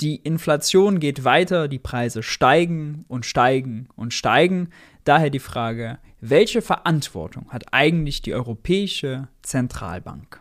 Die Inflation geht weiter, die Preise steigen und steigen und steigen. Daher die Frage, welche Verantwortung hat eigentlich die Europäische Zentralbank?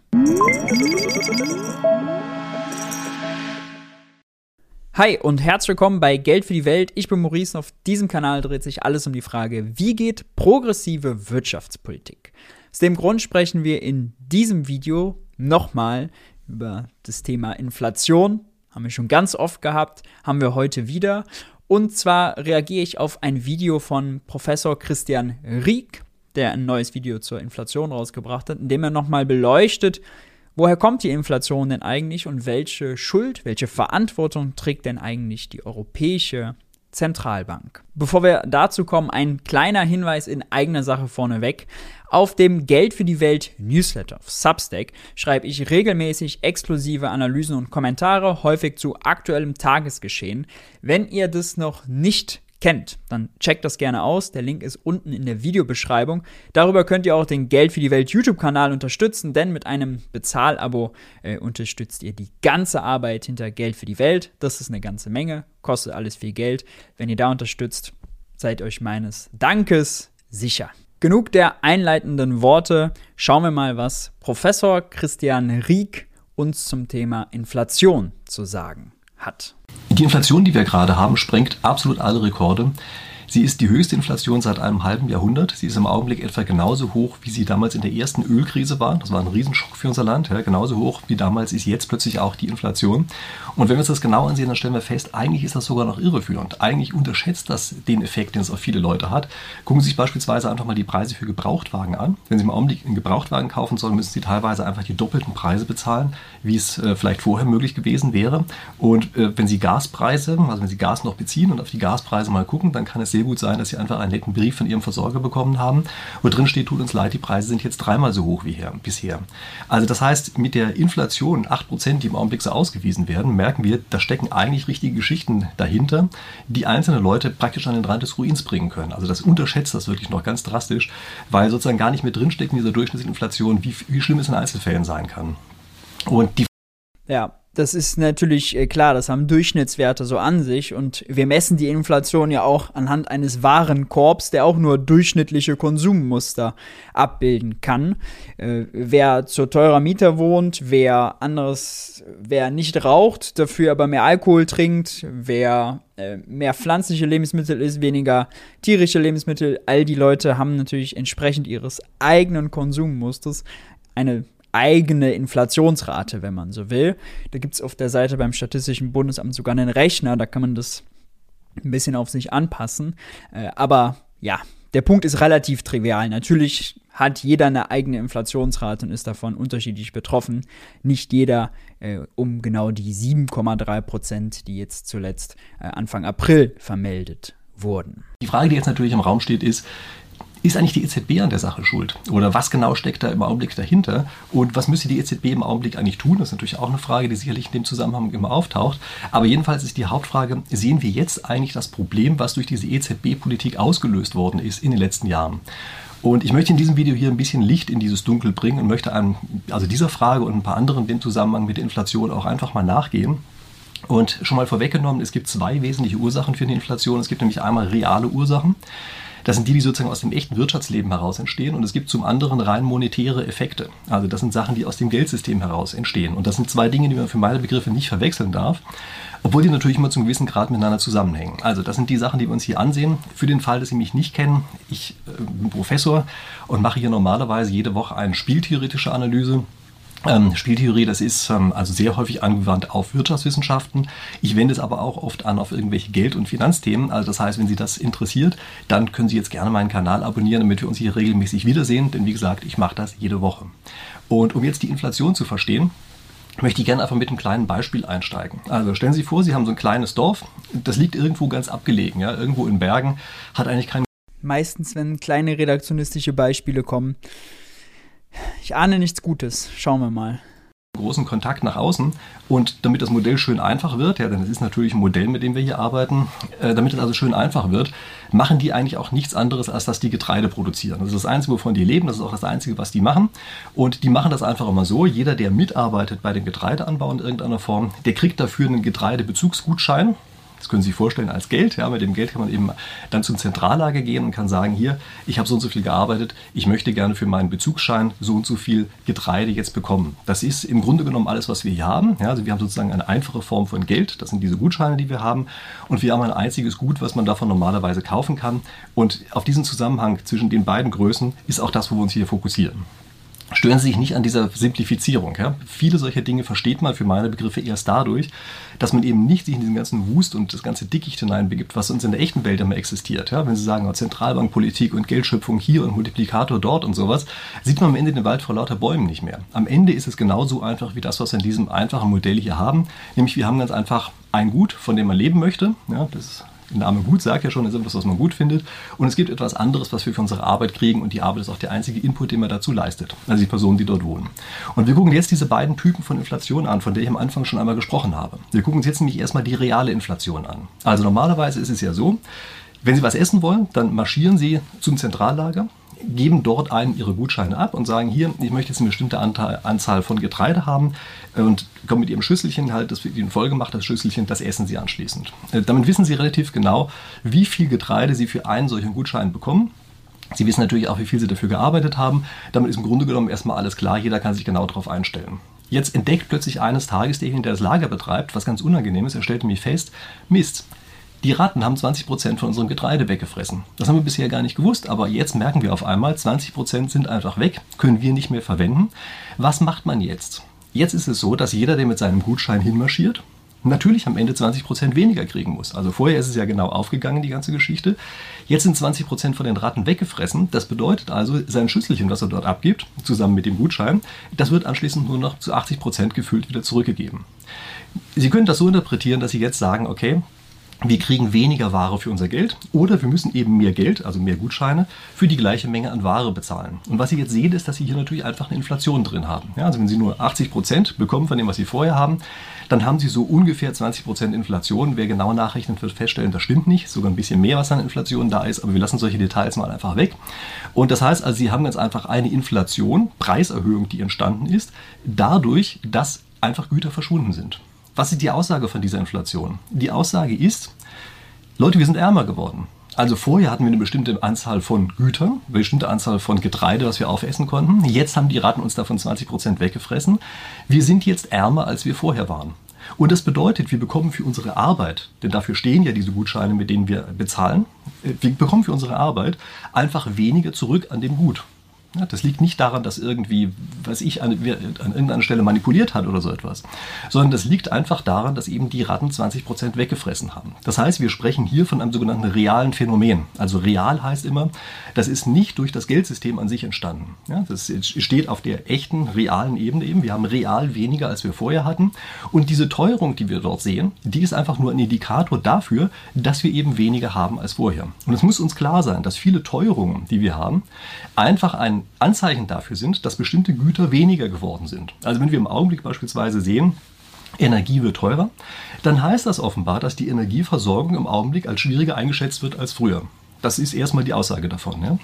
Hi und herzlich willkommen bei Geld für die Welt. Ich bin Maurice und auf diesem Kanal dreht sich alles um die Frage, wie geht progressive Wirtschaftspolitik? Aus dem Grund sprechen wir in diesem Video nochmal über das Thema Inflation, haben wir schon ganz oft gehabt, haben wir heute wieder. Und zwar reagiere ich auf ein Video von Professor Christian Rieck, der ein neues Video zur Inflation rausgebracht hat, in dem er nochmal beleuchtet, woher kommt die Inflation denn eigentlich und welche Schuld, welche Verantwortung trägt denn eigentlich die Europäische Zentralbank. Bevor wir dazu kommen, ein kleiner Hinweis in eigener Sache vorneweg. Auf dem Geld für die Welt Newsletter auf Substack schreibe ich regelmäßig exklusive Analysen und Kommentare, häufig zu aktuellem Tagesgeschehen. Wenn ihr das noch nicht kennt, dann checkt das gerne aus. Der Link ist unten in der Videobeschreibung. Darüber könnt ihr auch den Geld für die Welt YouTube-Kanal unterstützen, denn mit einem Bezahlabo äh, unterstützt ihr die ganze Arbeit hinter Geld für die Welt. Das ist eine ganze Menge, kostet alles viel Geld. Wenn ihr da unterstützt, seid euch meines Dankes sicher. Genug der einleitenden Worte. Schauen wir mal, was Professor Christian Rieck uns zum Thema Inflation zu sagen hat. Die Inflation, die wir gerade haben, sprengt absolut alle Rekorde. Sie ist die höchste Inflation seit einem halben Jahrhundert. Sie ist im Augenblick etwa genauso hoch, wie sie damals in der ersten Ölkrise war. Das war ein Riesenschock für unser Land. Ja, genauso hoch wie damals ist jetzt plötzlich auch die Inflation. Und wenn wir uns das genau ansehen, dann stellen wir fest, eigentlich ist das sogar noch irreführend. Eigentlich unterschätzt das den Effekt, den es auf viele Leute hat. Gucken Sie sich beispielsweise einfach mal die Preise für Gebrauchtwagen an. Wenn Sie im Augenblick einen Gebrauchtwagen kaufen sollen, müssen Sie teilweise einfach die doppelten Preise bezahlen, wie es äh, vielleicht vorher möglich gewesen wäre. Und äh, wenn Sie Gaspreise, also wenn Sie Gas noch beziehen und auf die Gaspreise mal gucken, dann kann es sehr gut sein, dass sie einfach einen netten Brief von ihrem Versorger bekommen haben, wo drin steht, tut uns leid, die Preise sind jetzt dreimal so hoch wie her, bisher. Also das heißt, mit der Inflation, 8%, die im Augenblick so ausgewiesen werden, merken wir, da stecken eigentlich richtige Geschichten dahinter, die einzelne Leute praktisch an den Rand des Ruins bringen können. Also das unterschätzt das wirklich noch ganz drastisch, weil sozusagen gar nicht mehr drinsteckt in dieser Durchschnittsinflation, wie, wie schlimm es in Einzelfällen sein kann. Und die ja, das ist natürlich äh, klar, das haben Durchschnittswerte so an sich und wir messen die Inflation ja auch anhand eines Warenkorbs, der auch nur durchschnittliche Konsummuster abbilden kann. Äh, wer zur teurer Mieter wohnt, wer anderes, wer nicht raucht, dafür aber mehr Alkohol trinkt, wer äh, mehr pflanzliche Lebensmittel isst, weniger tierische Lebensmittel, all die Leute haben natürlich entsprechend ihres eigenen Konsummusters eine eigene Inflationsrate, wenn man so will. Da gibt es auf der Seite beim Statistischen Bundesamt sogar einen Rechner, da kann man das ein bisschen auf sich anpassen. Äh, aber ja, der Punkt ist relativ trivial. Natürlich hat jeder eine eigene Inflationsrate und ist davon unterschiedlich betroffen. Nicht jeder äh, um genau die 7,3 Prozent, die jetzt zuletzt äh, Anfang April vermeldet wurden. Die Frage, die jetzt natürlich im Raum steht, ist, ist eigentlich die EZB an der Sache schuld? Oder was genau steckt da im Augenblick dahinter? Und was müsste die EZB im Augenblick eigentlich tun? Das ist natürlich auch eine Frage, die sicherlich in dem Zusammenhang immer auftaucht. Aber jedenfalls ist die Hauptfrage, sehen wir jetzt eigentlich das Problem, was durch diese EZB-Politik ausgelöst worden ist in den letzten Jahren? Und ich möchte in diesem Video hier ein bisschen Licht in dieses Dunkel bringen und möchte einem, also dieser Frage und ein paar anderen im Zusammenhang mit der Inflation auch einfach mal nachgehen. Und schon mal vorweggenommen, es gibt zwei wesentliche Ursachen für die Inflation. Es gibt nämlich einmal reale Ursachen. Das sind die, die sozusagen aus dem echten Wirtschaftsleben heraus entstehen. Und es gibt zum anderen rein monetäre Effekte. Also das sind Sachen, die aus dem Geldsystem heraus entstehen. Und das sind zwei Dinge, die man für meine Begriffe nicht verwechseln darf. Obwohl die natürlich immer zum gewissen Grad miteinander zusammenhängen. Also das sind die Sachen, die wir uns hier ansehen. Für den Fall, dass Sie mich nicht kennen, ich äh, bin Professor und mache hier normalerweise jede Woche eine spieltheoretische Analyse ähm, Spieltheorie, das ist ähm, also sehr häufig angewandt auf Wirtschaftswissenschaften. Ich wende es aber auch oft an auf irgendwelche Geld- und Finanzthemen. Also das heißt, wenn Sie das interessiert, dann können Sie jetzt gerne meinen Kanal abonnieren, damit wir uns hier regelmäßig wiedersehen. Denn wie gesagt, ich mache das jede Woche. Und um jetzt die Inflation zu verstehen, möchte ich gerne einfach mit einem kleinen Beispiel einsteigen. Also stellen Sie sich vor, Sie haben so ein kleines Dorf, das liegt irgendwo ganz abgelegen, ja, irgendwo in Bergen, hat eigentlich kein Meistens, wenn kleine redaktionistische Beispiele kommen, ich ahne nichts Gutes. Schauen wir mal. großen Kontakt nach außen. Und damit das Modell schön einfach wird, ja, denn es ist natürlich ein Modell, mit dem wir hier arbeiten, äh, damit es also schön einfach wird, machen die eigentlich auch nichts anderes, als dass die Getreide produzieren. Das ist das Einzige, wovon die leben, das ist auch das Einzige, was die machen. Und die machen das einfach immer so. Jeder, der mitarbeitet bei dem Getreideanbau in irgendeiner Form, der kriegt dafür einen Getreidebezugsgutschein. Das können Sie sich vorstellen als Geld. Ja, mit dem Geld kann man eben dann zum Zentrallager gehen und kann sagen, hier, ich habe so und so viel gearbeitet, ich möchte gerne für meinen Bezugsschein so und so viel Getreide jetzt bekommen. Das ist im Grunde genommen alles, was wir hier haben. Ja, also wir haben sozusagen eine einfache Form von Geld, das sind diese Gutscheine, die wir haben. Und wir haben ein einziges Gut, was man davon normalerweise kaufen kann. Und auf diesen Zusammenhang zwischen den beiden Größen ist auch das, wo wir uns hier fokussieren stören Sie sich nicht an dieser Simplifizierung. Ja? Viele solcher Dinge versteht man für meine Begriffe erst dadurch, dass man eben nicht sich in diesen ganzen Wust und das ganze Dickicht hineinbegibt, was uns in der echten Welt immer existiert. Ja? Wenn Sie sagen, oh, Zentralbankpolitik und Geldschöpfung hier und Multiplikator dort und sowas, sieht man am Ende den Wald vor lauter Bäumen nicht mehr. Am Ende ist es genauso einfach wie das, was wir in diesem einfachen Modell hier haben. Nämlich wir haben ganz einfach ein Gut, von dem man leben möchte. Ja, das der Name gut sagt ja schon, ist etwas, was man gut findet. Und es gibt etwas anderes, was wir für unsere Arbeit kriegen. Und die Arbeit ist auch der einzige Input, den man dazu leistet. Also die Personen, die dort wohnen. Und wir gucken jetzt diese beiden Typen von Inflation an, von der ich am Anfang schon einmal gesprochen habe. Wir gucken uns jetzt nämlich erstmal die reale Inflation an. Also normalerweise ist es ja so, wenn Sie was essen wollen, dann marschieren Sie zum Zentrallager geben dort einen ihre Gutscheine ab und sagen, hier, ich möchte jetzt eine bestimmte Anteil, Anzahl von Getreide haben und kommen mit ihrem Schüsselchen halt, das wird ihnen vollgemacht, das Schüsselchen, das essen sie anschließend. Äh, damit wissen sie relativ genau, wie viel Getreide sie für einen solchen Gutschein bekommen. Sie wissen natürlich auch, wie viel sie dafür gearbeitet haben. Damit ist im Grunde genommen erstmal alles klar, jeder kann sich genau darauf einstellen. Jetzt entdeckt plötzlich eines Tages derjenige, der das Lager betreibt, was ganz unangenehm ist. Er stellt nämlich fest, Mist, die Ratten haben 20% von unserem Getreide weggefressen. Das haben wir bisher gar nicht gewusst, aber jetzt merken wir auf einmal, 20% sind einfach weg, können wir nicht mehr verwenden. Was macht man jetzt? Jetzt ist es so, dass jeder, der mit seinem Gutschein hinmarschiert, natürlich am Ende 20% weniger kriegen muss. Also vorher ist es ja genau aufgegangen, die ganze Geschichte. Jetzt sind 20% von den Ratten weggefressen. Das bedeutet also, sein Schüsselchen, was er dort abgibt, zusammen mit dem Gutschein, das wird anschließend nur noch zu 80% gefüllt wieder zurückgegeben. Sie können das so interpretieren, dass Sie jetzt sagen, okay, wir kriegen weniger Ware für unser Geld oder wir müssen eben mehr Geld, also mehr Gutscheine, für die gleiche Menge an Ware bezahlen. Und was Sie jetzt sehen, ist, dass Sie hier natürlich einfach eine Inflation drin haben. Ja, also wenn Sie nur 80 Prozent bekommen von dem, was Sie vorher haben, dann haben Sie so ungefähr 20 Prozent Inflation. Wer genau nachrechnet, wird feststellen, das stimmt nicht. Sogar ein bisschen mehr, was an Inflation da ist, aber wir lassen solche Details mal einfach weg. Und das heißt also, Sie haben ganz einfach eine Inflation, Preiserhöhung, die entstanden ist, dadurch, dass einfach Güter verschwunden sind. Was ist die Aussage von dieser Inflation? Die Aussage ist, Leute, wir sind ärmer geworden. Also vorher hatten wir eine bestimmte Anzahl von Gütern, eine bestimmte Anzahl von Getreide, was wir aufessen konnten. Jetzt haben die Ratten uns davon 20 Prozent weggefressen. Wir sind jetzt ärmer, als wir vorher waren. Und das bedeutet, wir bekommen für unsere Arbeit, denn dafür stehen ja diese Gutscheine, mit denen wir bezahlen, äh, wir bekommen für unsere Arbeit einfach weniger zurück an dem Gut. Das liegt nicht daran, dass irgendwie, was ich, an, an irgendeiner Stelle manipuliert hat oder so etwas, sondern das liegt einfach daran, dass eben die Ratten 20 Prozent weggefressen haben. Das heißt, wir sprechen hier von einem sogenannten realen Phänomen. Also real heißt immer, das ist nicht durch das Geldsystem an sich entstanden. Ja, das steht auf der echten, realen Ebene eben. Wir haben real weniger, als wir vorher hatten. Und diese Teuerung, die wir dort sehen, die ist einfach nur ein Indikator dafür, dass wir eben weniger haben als vorher. Und es muss uns klar sein, dass viele Teuerungen, die wir haben, einfach ein Anzeichen dafür sind, dass bestimmte Güter weniger geworden sind. Also wenn wir im Augenblick beispielsweise sehen, Energie wird teurer, dann heißt das offenbar, dass die Energieversorgung im Augenblick als schwieriger eingeschätzt wird als früher. Das ist erstmal die Aussage davon. Ja?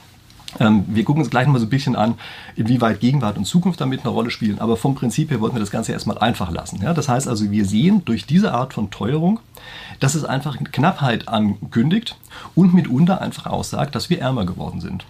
Ähm, wir gucken uns gleich mal so ein bisschen an, inwieweit Gegenwart und Zukunft damit eine Rolle spielen. Aber vom Prinzip her wollten wir das Ganze erstmal einfach lassen. Ja? Das heißt also, wir sehen durch diese Art von Teuerung, dass es einfach Knappheit ankündigt und mitunter einfach aussagt, dass wir ärmer geworden sind.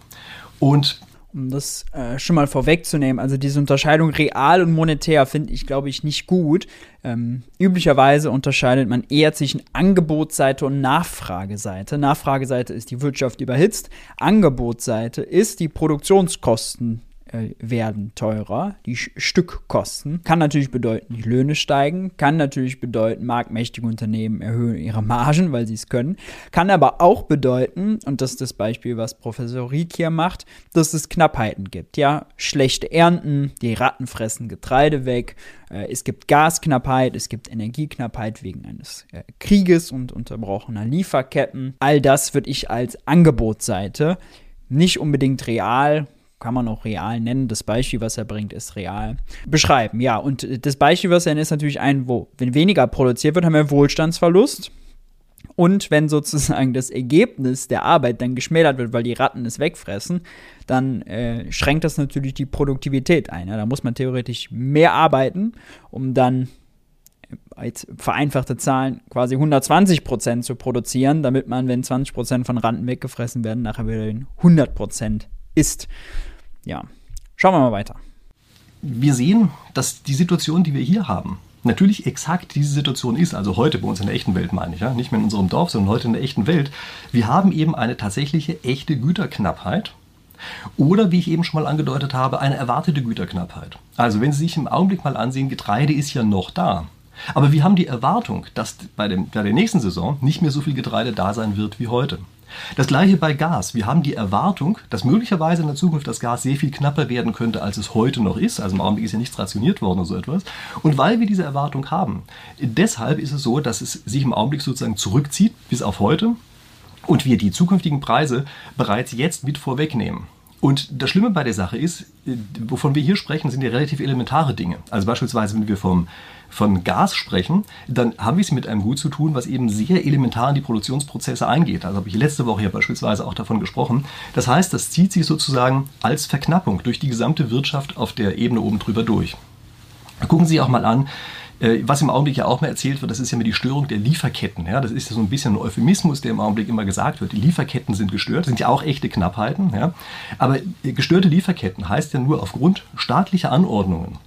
Und um das äh, schon mal vorwegzunehmen, also diese Unterscheidung real und monetär finde ich, glaube ich, nicht gut. Ähm, üblicherweise unterscheidet man eher zwischen Angebotsseite und Nachfrageseite. Nachfrageseite ist die Wirtschaft überhitzt, Angebotsseite ist die Produktionskosten äh, werden teurer, die Stückkosten. Kann natürlich bedeuten, die Löhne steigen, kann natürlich bedeuten, marktmächtige Unternehmen erhöhen ihre Margen, weil sie es können. Kann aber auch bedeuten, und das ist das Beispiel, was Professor Rieck hier macht, dass es Knappheiten gibt. Ja, schlechte Ernten, die Ratten fressen Getreide weg, äh, es gibt Gasknappheit, es gibt Energieknappheit wegen eines äh, Krieges und unterbrochener Lieferketten. All das würde ich als Angebotsseite nicht unbedingt real kann man auch real nennen. Das Beispiel, was er bringt, ist real. Beschreiben, ja. Und das Beispiel, was er nennt, ist natürlich ein, wo, wenn weniger produziert wird, haben wir Wohlstandsverlust. Und wenn sozusagen das Ergebnis der Arbeit dann geschmälert wird, weil die Ratten es wegfressen, dann äh, schränkt das natürlich die Produktivität ein. Ja? Da muss man theoretisch mehr arbeiten, um dann äh, als vereinfachte Zahlen quasi 120 Prozent zu produzieren, damit man, wenn 20 Prozent von Ratten weggefressen werden, nachher wieder in 100 Prozent ist. Ja, schauen wir mal weiter. Wir sehen, dass die Situation, die wir hier haben, natürlich exakt diese Situation ist, also heute bei uns in der echten Welt meine ich, ja, nicht mehr in unserem Dorf, sondern heute in der echten Welt, wir haben eben eine tatsächliche echte Güterknappheit oder, wie ich eben schon mal angedeutet habe, eine erwartete Güterknappheit. Also wenn Sie sich im Augenblick mal ansehen, Getreide ist ja noch da. Aber wir haben die Erwartung, dass bei, dem, bei der nächsten Saison nicht mehr so viel Getreide da sein wird wie heute. Das gleiche bei Gas. Wir haben die Erwartung, dass möglicherweise in der Zukunft das Gas sehr viel knapper werden könnte, als es heute noch ist. Also im Augenblick ist ja nichts rationiert worden oder so etwas. Und weil wir diese Erwartung haben, deshalb ist es so, dass es sich im Augenblick sozusagen zurückzieht bis auf heute und wir die zukünftigen Preise bereits jetzt mit vorwegnehmen. Und das Schlimme bei der Sache ist, wovon wir hier sprechen, sind ja relativ elementare Dinge. Also beispielsweise, wenn wir vom von Gas sprechen, dann haben wir es mit einem Gut zu tun, was eben sehr elementar in die Produktionsprozesse eingeht. Also habe ich letzte Woche ja beispielsweise auch davon gesprochen. Das heißt, das zieht sich sozusagen als Verknappung durch die gesamte Wirtschaft auf der Ebene oben drüber durch. Gucken Sie auch mal an, äh, was im Augenblick ja auch mal erzählt wird, das ist ja immer die Störung der Lieferketten. Ja? Das ist ja so ein bisschen ein Euphemismus, der im Augenblick immer gesagt wird. Die Lieferketten sind gestört, sind ja auch echte Knappheiten. Ja? Aber gestörte Lieferketten heißt ja nur aufgrund staatlicher Anordnungen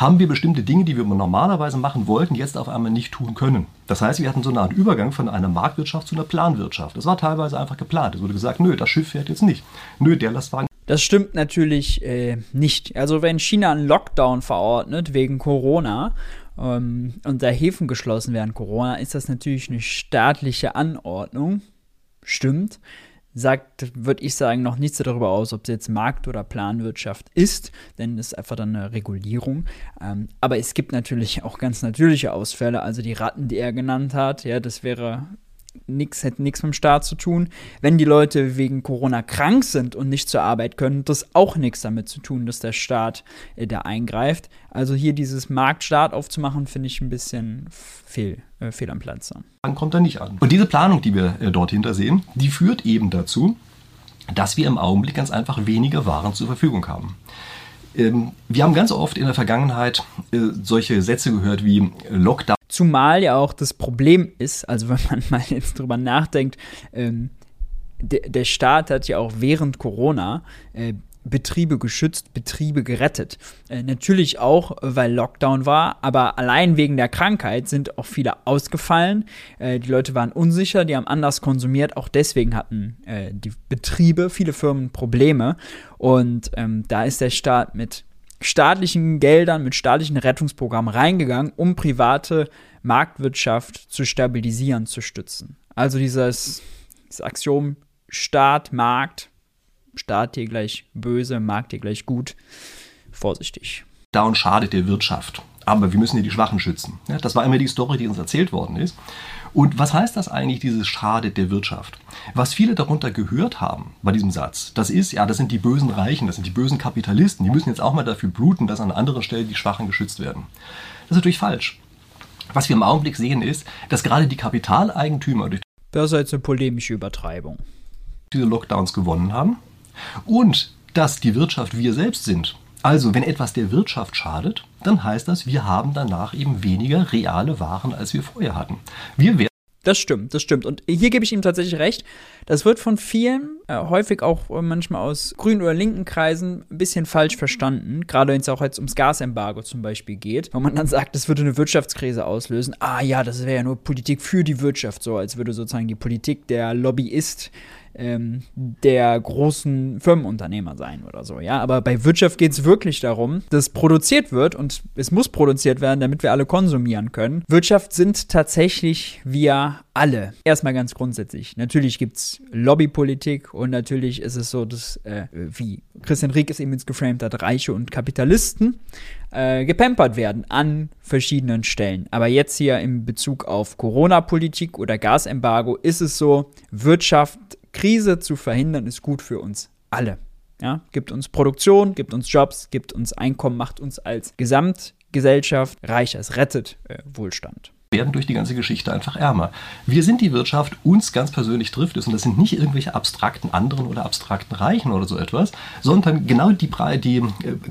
haben wir bestimmte Dinge, die wir normalerweise machen wollten, jetzt auf einmal nicht tun können. Das heißt, wir hatten so eine Art Übergang von einer Marktwirtschaft zu einer Planwirtschaft. Das war teilweise einfach geplant. Es wurde gesagt, nö, das Schiff fährt jetzt nicht. Nö, der Lastwagen. Das stimmt natürlich äh, nicht. Also wenn China einen Lockdown verordnet wegen Corona ähm, und da Häfen geschlossen werden Corona, ist das natürlich eine staatliche Anordnung. Stimmt sagt, würde ich sagen, noch nichts darüber aus, ob es jetzt Markt- oder Planwirtschaft ist, denn es ist einfach dann eine Regulierung. Ähm, aber es gibt natürlich auch ganz natürliche Ausfälle, also die Ratten, die er genannt hat, ja, das wäre nix, hätte nichts mit dem Staat zu tun. Wenn die Leute wegen Corona krank sind und nicht zur Arbeit können, das auch nichts damit zu tun, dass der Staat äh, da eingreift. Also hier dieses Marktstaat aufzumachen, finde ich ein bisschen fehl, äh, fehl am Platz. Dann kommt er nicht an. Und diese Planung, die wir äh, dort hinter sehen, die führt eben dazu, dass wir im Augenblick ganz einfach weniger Waren zur Verfügung haben. Ähm, wir haben ganz oft in der Vergangenheit äh, solche Sätze gehört wie Lockdown. Zumal ja auch das Problem ist, also wenn man mal jetzt drüber nachdenkt, ähm, der, Staat hat ja auch während Corona äh, Betriebe geschützt, Betriebe gerettet. Äh, natürlich auch, weil Lockdown war, aber allein wegen der Krankheit sind auch viele ausgefallen. Äh, die Leute waren unsicher, die haben anders konsumiert. Auch deswegen hatten äh, die Betriebe, viele Firmen Probleme. Und ähm, da ist der Staat mit staatlichen Geldern, mit staatlichen Rettungsprogrammen reingegangen, um private Marktwirtschaft zu stabilisieren, zu stützen. Also dieses, Axiom Staat, Markt, Staat hier gleich böse, Markt hier gleich gut. Vorsichtig. Down schadet der Wirtschaft. Aber wir müssen hier die Schwachen schützen. Ja, das war immer die Story, die uns erzählt worden ist. Und was heißt das eigentlich, dieses schadet der Wirtschaft? Was viele darunter gehört haben bei diesem Satz, das ist, ja, das sind die bösen Reichen, das sind die bösen Kapitalisten, die müssen jetzt auch mal dafür bluten, dass an anderer Stelle die Schwachen geschützt werden. Das ist natürlich falsch. Was wir im Augenblick sehen ist, dass gerade die Kapitaleigentümer durch das ist jetzt eine polemische Übertreibung. diese Lockdowns gewonnen haben und dass die Wirtschaft wir selbst sind. Also, wenn etwas der Wirtschaft schadet, dann heißt das, wir haben danach eben weniger reale Waren, als wir vorher hatten. Wir werden das stimmt, das stimmt. Und hier gebe ich ihm tatsächlich recht. Das wird von vielen, äh, häufig auch äh, manchmal aus grünen oder linken Kreisen, ein bisschen falsch verstanden. Gerade wenn es auch jetzt ums Gasembargo zum Beispiel geht, wo man dann sagt, das würde eine Wirtschaftskrise auslösen. Ah ja, das wäre ja nur Politik für die Wirtschaft, so als würde sozusagen die Politik der Lobbyist ähm, der großen Firmenunternehmer sein oder so. Ja, aber bei Wirtschaft geht es wirklich darum, dass produziert wird und es muss produziert werden, damit wir alle konsumieren können. Wirtschaft sind tatsächlich wir alle. Erstmal ganz grundsätzlich. Natürlich gibt es Lobbypolitik und natürlich ist es so, dass, äh, wie Christian Rieck es eben jetzt geframed hat, Reiche und Kapitalisten äh, gepampert werden an verschiedenen Stellen. Aber jetzt hier in Bezug auf Corona-Politik oder Gasembargo ist es so, Wirtschaft Krise zu verhindern, ist gut für uns alle. Ja, gibt uns Produktion, gibt uns Jobs, gibt uns Einkommen, macht uns als Gesamtgesellschaft reich, es rettet äh, Wohlstand werden durch die ganze Geschichte einfach ärmer. Wir sind die Wirtschaft, uns ganz persönlich trifft es und das sind nicht irgendwelche abstrakten anderen oder abstrakten Reichen oder so etwas, sondern genau die, die äh,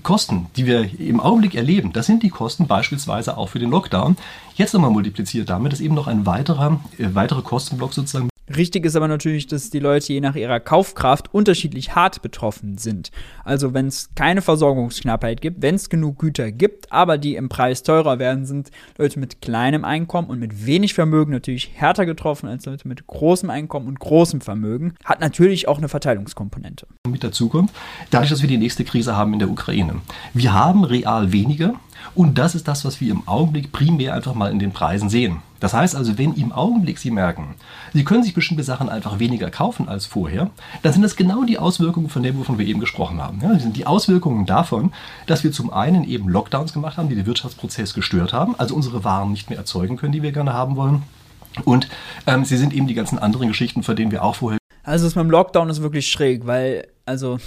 Kosten, die wir im Augenblick erleben, das sind die Kosten beispielsweise auch für den Lockdown. Jetzt nochmal multipliziert damit, ist eben noch ein weiterer, äh, weiterer Kostenblock sozusagen Richtig ist aber natürlich, dass die Leute je nach ihrer Kaufkraft unterschiedlich hart betroffen sind. Also wenn es keine Versorgungsknappheit gibt, wenn es genug Güter gibt, aber die im Preis teurer werden, sind Leute mit kleinem Einkommen und mit wenig Vermögen natürlich härter getroffen als Leute mit großem Einkommen und großem Vermögen. Hat natürlich auch eine Verteilungskomponente. Mit dazu kommt, dadurch, dass wir die nächste Krise haben in der Ukraine. Wir haben real weniger und das ist das, was wir im Augenblick primär einfach mal in den Preisen sehen. Das heißt also, wenn im Augenblick Sie merken, Sie können sich bestimmte Sachen einfach weniger kaufen als vorher, dann sind das genau die Auswirkungen von dem, wovon wir eben gesprochen haben. Ja, das sind die Auswirkungen davon, dass wir zum einen eben Lockdowns gemacht haben, die den Wirtschaftsprozess gestört haben, also unsere Waren nicht mehr erzeugen können, die wir gerne haben wollen. Und ähm, sie sind eben die ganzen anderen Geschichten, von denen wir auch vorher also das mit dem Lockdown ist wirklich schräg, weil also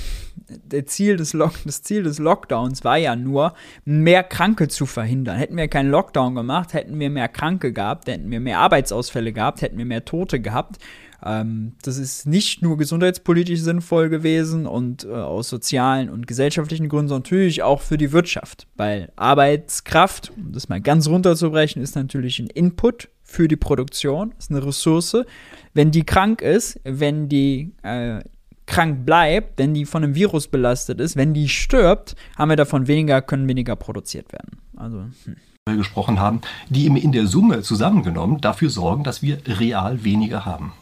der Ziel des Lock das Ziel des Lockdowns war ja nur, mehr Kranke zu verhindern. Hätten wir keinen Lockdown gemacht, hätten wir mehr Kranke gehabt, hätten wir mehr Arbeitsausfälle gehabt, hätten wir mehr Tote gehabt. Ähm, das ist nicht nur gesundheitspolitisch sinnvoll gewesen und äh, aus sozialen und gesellschaftlichen Gründen, sondern natürlich auch für die Wirtschaft. Weil Arbeitskraft, um das mal ganz runterzubrechen, ist natürlich ein Input für die Produktion, ist eine Ressource. Wenn die krank ist, wenn die äh, krank bleibt, wenn die von einem Virus belastet ist, wenn die stirbt, haben wir davon weniger, können weniger produziert werden. Also, hm gesprochen haben, die in der Summe zusammengenommen dafür sorgen, dass wir real weniger haben.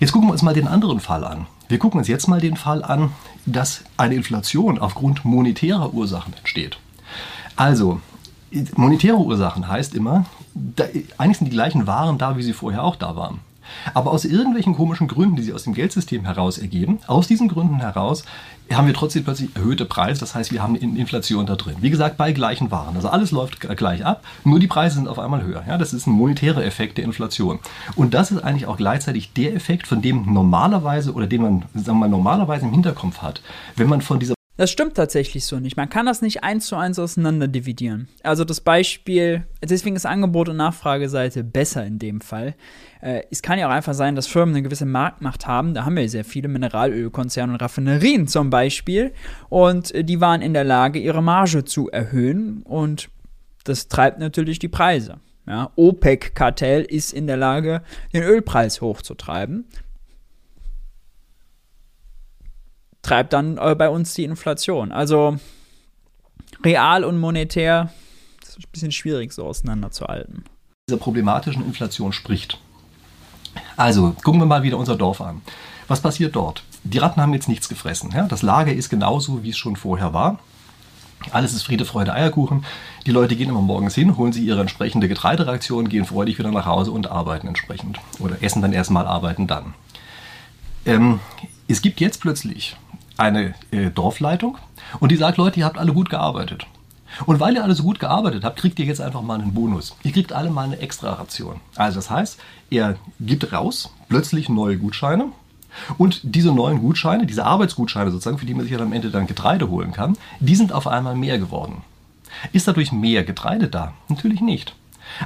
Jetzt gucken wir uns mal den anderen Fall an. Wir gucken uns jetzt mal den Fall an, dass eine Inflation aufgrund monetärer Ursachen entsteht. Also, monetäre Ursachen heißt immer, da, eigentlich sind die gleichen Waren da, wie sie vorher auch da waren. Aber aus irgendwelchen komischen Gründen, die sich aus dem Geldsystem heraus ergeben, aus diesen Gründen heraus haben wir trotzdem plötzlich erhöhte Preise. Das heißt, wir haben eine Inflation da drin. Wie gesagt, bei gleichen Waren. Also alles läuft gleich ab, nur die Preise sind auf einmal höher. Ja, das ist ein monetärer Effekt der Inflation. Und das ist eigentlich auch gleichzeitig der Effekt, von dem normalerweise oder den man sagen wir mal, normalerweise im Hinterkopf hat, wenn man von dieser das stimmt tatsächlich so nicht. Man kann das nicht eins zu eins auseinander dividieren. Also das Beispiel, deswegen ist Angebot- und Nachfrageseite besser in dem Fall. Äh, es kann ja auch einfach sein, dass Firmen eine gewisse Marktmacht haben. Da haben wir sehr viele Mineralölkonzerne und Raffinerien zum Beispiel. Und äh, die waren in der Lage, ihre Marge zu erhöhen. Und das treibt natürlich die Preise. Ja, OPEC-Kartell ist in der Lage, den Ölpreis hochzutreiben. Treibt dann äh, bei uns die Inflation. Also real und monetär ist ein bisschen schwierig so auseinanderzuhalten. Dieser problematischen Inflation spricht. Also gucken wir mal wieder unser Dorf an. Was passiert dort? Die Ratten haben jetzt nichts gefressen. Ja? Das Lager ist genauso, wie es schon vorher war. Alles ist Friede, Freude, Eierkuchen. Die Leute gehen immer morgens hin, holen sich ihre entsprechende Getreidereaktion, gehen freudig wieder nach Hause und arbeiten entsprechend. Oder essen dann erstmal, arbeiten dann. Ähm, es gibt jetzt plötzlich eine äh, Dorfleitung und die sagt, Leute, ihr habt alle gut gearbeitet. Und weil ihr alle so gut gearbeitet habt, kriegt ihr jetzt einfach mal einen Bonus. Ihr kriegt alle mal eine extra Ration. Also das heißt, er gibt raus plötzlich neue Gutscheine und diese neuen Gutscheine, diese Arbeitsgutscheine sozusagen, für die man sich dann am Ende dann Getreide holen kann, die sind auf einmal mehr geworden. Ist dadurch mehr Getreide da? Natürlich nicht.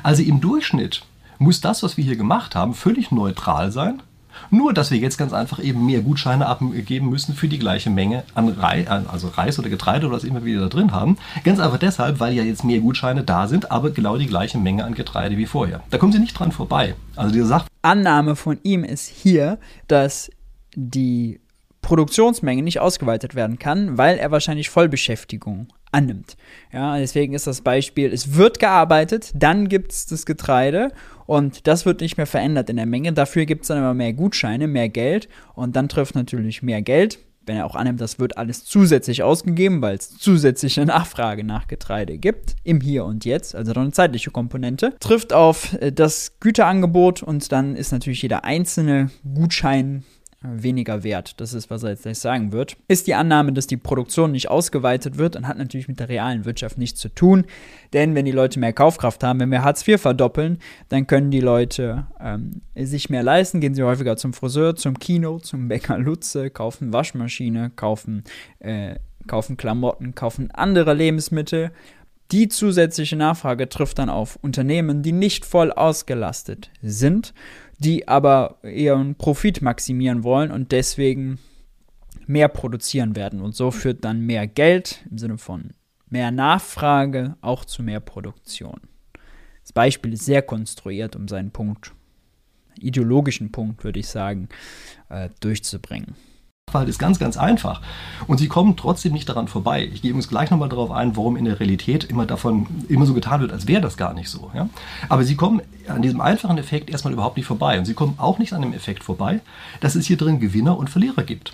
Also im Durchschnitt muss das, was wir hier gemacht haben, völlig neutral sein nur, dass wir jetzt ganz einfach eben mehr Gutscheine abgeben müssen für die gleiche Menge an Reis, also Reis oder Getreide oder was immer wir da drin haben. Ganz einfach deshalb, weil ja jetzt mehr Gutscheine da sind, aber genau die gleiche Menge an Getreide wie vorher. Da kommen sie nicht dran vorbei. Also diese Sache. Annahme von ihm ist hier, dass die Produktionsmenge nicht ausgeweitet werden kann, weil er wahrscheinlich Vollbeschäftigung annimmt. Ja, deswegen ist das Beispiel, es wird gearbeitet, dann gibt es das Getreide und das wird nicht mehr verändert in der Menge. Dafür gibt es dann immer mehr Gutscheine, mehr Geld und dann trifft natürlich mehr Geld. Wenn er auch annimmt, das wird alles zusätzlich ausgegeben, weil es zusätzliche Nachfrage nach Getreide gibt, im Hier und Jetzt, also noch eine zeitliche Komponente, trifft auf äh, das Güterangebot und dann ist natürlich jeder einzelne Gutschein weniger wert. Das ist, was er jetzt gleich sagen wird. Ist die Annahme, dass die Produktion nicht ausgeweitet wird und hat natürlich mit der realen Wirtschaft nichts zu tun. Denn wenn die Leute mehr Kaufkraft haben, wenn wir Hartz IV verdoppeln, dann können die Leute ähm, sich mehr leisten, gehen sie häufiger zum Friseur, zum Kino, zum Bäcker Lutze, kaufen Waschmaschine, kaufen, äh, kaufen Klamotten, kaufen andere Lebensmittel. Die zusätzliche Nachfrage trifft dann auf Unternehmen, die nicht voll ausgelastet sind die aber ihren Profit maximieren wollen und deswegen mehr produzieren werden. Und so führt dann mehr Geld im Sinne von mehr Nachfrage auch zu mehr Produktion. Das Beispiel ist sehr konstruiert, um seinen Punkt, ideologischen Punkt, würde ich sagen, äh, durchzubringen. Fall ist ganz, ganz einfach. Und sie kommen trotzdem nicht daran vorbei. Ich gehe übrigens gleich nochmal darauf ein, warum in der Realität immer davon immer so getan wird, als wäre das gar nicht so. Ja? Aber sie kommen an diesem einfachen Effekt erstmal überhaupt nicht vorbei. Und sie kommen auch nicht an dem Effekt vorbei, dass es hier drin Gewinner und Verlierer gibt.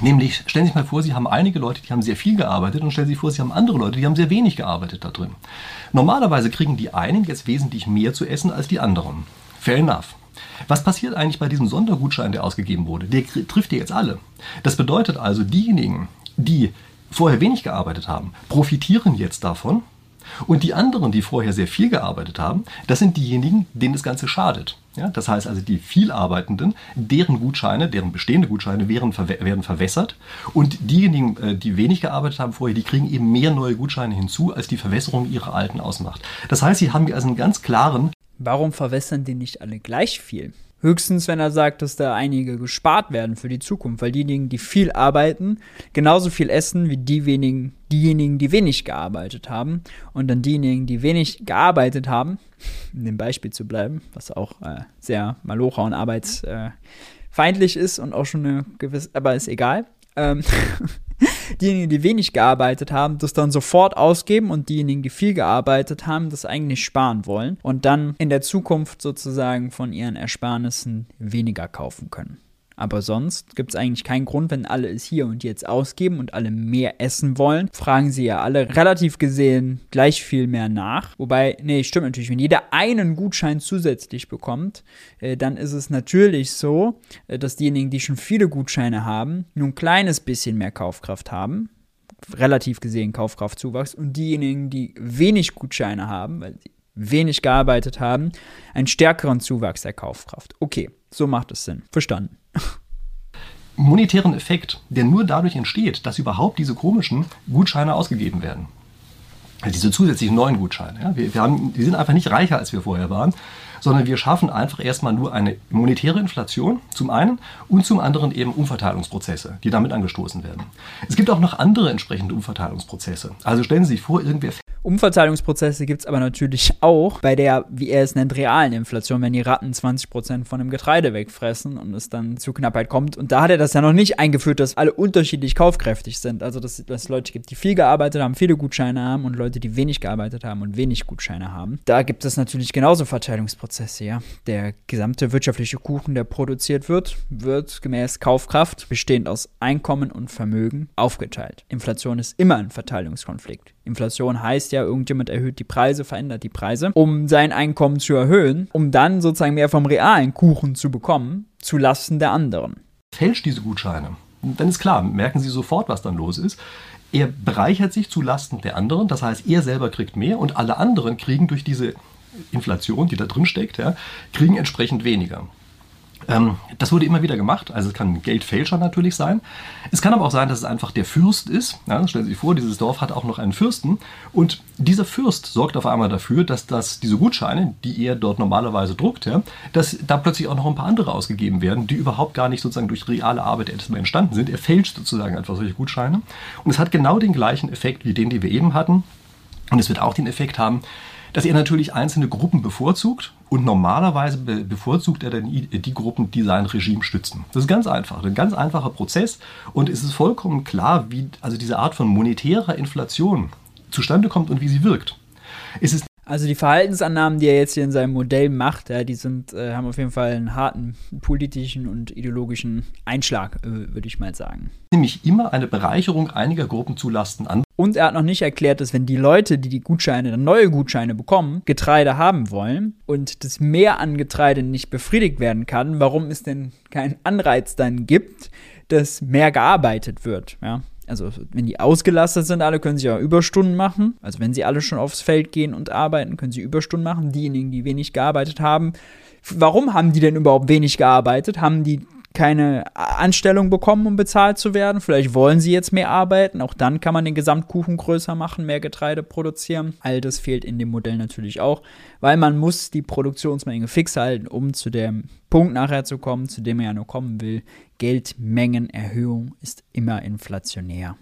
Nämlich, stellen Sie sich mal vor, Sie haben einige Leute, die haben sehr viel gearbeitet und stellen Sie sich vor, Sie haben andere Leute, die haben sehr wenig gearbeitet da drin. Normalerweise kriegen die einen jetzt wesentlich mehr zu essen als die anderen. Fair enough. Was passiert eigentlich bei diesem Sondergutschein, der ausgegeben wurde? Der trifft ja jetzt alle. Das bedeutet also, diejenigen, die vorher wenig gearbeitet haben, profitieren jetzt davon. Und die anderen, die vorher sehr viel gearbeitet haben, das sind diejenigen, denen das Ganze schadet. Ja, das heißt also, die viel Arbeitenden, deren Gutscheine, deren bestehende Gutscheine werden, werden verwässert. Und diejenigen, äh, die wenig gearbeitet haben vorher, die kriegen eben mehr neue Gutscheine hinzu, als die Verwässerung ihrer alten ausmacht. Das heißt, sie haben also einen ganz klaren Warum verwässern die nicht alle gleich viel? Höchstens, wenn er sagt, dass da einige gespart werden für die Zukunft, weil diejenigen, die viel arbeiten, genauso viel essen wie die wenigen, diejenigen, die wenig gearbeitet haben. Und dann diejenigen, die wenig gearbeitet haben, in dem Beispiel zu bleiben, was auch äh, sehr malocher und arbeitsfeindlich ist und auch schon eine gewisse, aber ist egal. Ähm diejenigen, die wenig gearbeitet haben, das dann sofort ausgeben und diejenigen, die viel gearbeitet haben, das eigentlich sparen wollen und dann in der Zukunft sozusagen von ihren Ersparnissen weniger kaufen können. Aber sonst gibt es eigentlich keinen Grund, wenn alle es hier und jetzt ausgeben und alle mehr essen wollen, fragen sie ja alle relativ gesehen gleich viel mehr nach. Wobei, nee, stimmt natürlich, wenn jeder einen Gutschein zusätzlich bekommt, äh, dann ist es natürlich so, äh, dass diejenigen, die schon viele Gutscheine haben, nur ein kleines bisschen mehr Kaufkraft haben. Relativ gesehen Kaufkraftzuwachs. Und diejenigen, die wenig Gutscheine haben, weil sie wenig gearbeitet haben, einen stärkeren Zuwachs der Kaufkraft. Okay, so macht es Sinn. Verstanden monetären Effekt, der nur dadurch entsteht, dass überhaupt diese komischen Gutscheine ausgegeben werden. Also diese zusätzlichen neuen Gutscheine. Ja. Wir, wir haben, die sind einfach nicht reicher, als wir vorher waren, sondern wir schaffen einfach erstmal nur eine monetäre Inflation zum einen und zum anderen eben Umverteilungsprozesse, die damit angestoßen werden. Es gibt auch noch andere entsprechende Umverteilungsprozesse. Also stellen Sie sich vor, irgendwer Umverteilungsprozesse gibt es aber natürlich auch bei der, wie er es nennt, realen Inflation, wenn die Ratten 20% von dem Getreide wegfressen und es dann zu Knappheit kommt. Und da hat er das ja noch nicht eingeführt, dass alle unterschiedlich kaufkräftig sind. Also, dass, dass es Leute gibt, die viel gearbeitet haben, viele Gutscheine haben und Leute, die wenig gearbeitet haben und wenig Gutscheine haben. Da gibt es natürlich genauso Verteilungsprozesse, ja. Der gesamte wirtschaftliche Kuchen, der produziert wird, wird gemäß Kaufkraft, bestehend aus Einkommen und Vermögen, aufgeteilt. Inflation ist immer ein Verteilungskonflikt. Inflation heißt ja, irgendjemand erhöht die Preise, verändert die Preise, um sein Einkommen zu erhöhen, um dann sozusagen mehr vom realen Kuchen zu bekommen, zu Lasten der anderen. Fälscht diese Gutscheine. Dann ist klar, merken Sie sofort, was dann los ist. Er bereichert sich zu Lasten der anderen, das heißt, er selber kriegt mehr und alle anderen kriegen durch diese Inflation, die da drin steckt, ja, kriegen entsprechend weniger. Ähm, das wurde immer wieder gemacht. Also es kann Geldfälscher natürlich sein. Es kann aber auch sein, dass es einfach der Fürst ist. Ja, stellen Sie sich vor, dieses Dorf hat auch noch einen Fürsten. Und dieser Fürst sorgt auf einmal dafür, dass das, diese Gutscheine, die er dort normalerweise druckt, ja, dass da plötzlich auch noch ein paar andere ausgegeben werden, die überhaupt gar nicht sozusagen durch reale Arbeit erstmal entstanden sind. Er fälscht sozusagen einfach solche Gutscheine. Und es hat genau den gleichen Effekt wie den, den wir eben hatten. Und es wird auch den Effekt haben, dass er natürlich einzelne Gruppen bevorzugt und normalerweise be bevorzugt er dann die Gruppen, die sein Regime stützen. Das ist ganz einfach, ein ganz einfacher Prozess und es ist vollkommen klar, wie also diese Art von monetärer Inflation zustande kommt und wie sie wirkt. Es ist Also die Verhaltensannahmen, die er jetzt hier in seinem Modell macht, ja, die sind, äh, haben auf jeden Fall einen harten politischen und ideologischen Einschlag, äh, würde ich mal sagen. Nämlich immer eine Bereicherung einiger Gruppen zulasten an. Und er hat noch nicht erklärt, dass wenn die Leute, die die Gutscheine, dann neue Gutscheine bekommen, Getreide haben wollen und das Mehr an Getreide nicht befriedigt werden kann, warum es denn keinen Anreiz dann gibt, dass mehr gearbeitet wird. Ja? Also wenn die ausgelastet sind, alle können sie ja Überstunden machen. Also wenn sie alle schon aufs Feld gehen und arbeiten, können sie Überstunden machen. Diejenigen, die wenig gearbeitet haben, warum haben die denn überhaupt wenig gearbeitet? Haben die keine Anstellung bekommen, um bezahlt zu werden. Vielleicht wollen sie jetzt mehr arbeiten. Auch dann kann man den Gesamtkuchen größer machen, mehr Getreide produzieren. All das fehlt in dem Modell natürlich auch, weil man muss die Produktionsmenge fix halten, um zu dem Punkt nachher zu kommen, zu dem er ja nur kommen will. Geldmengenerhöhung ist immer inflationär.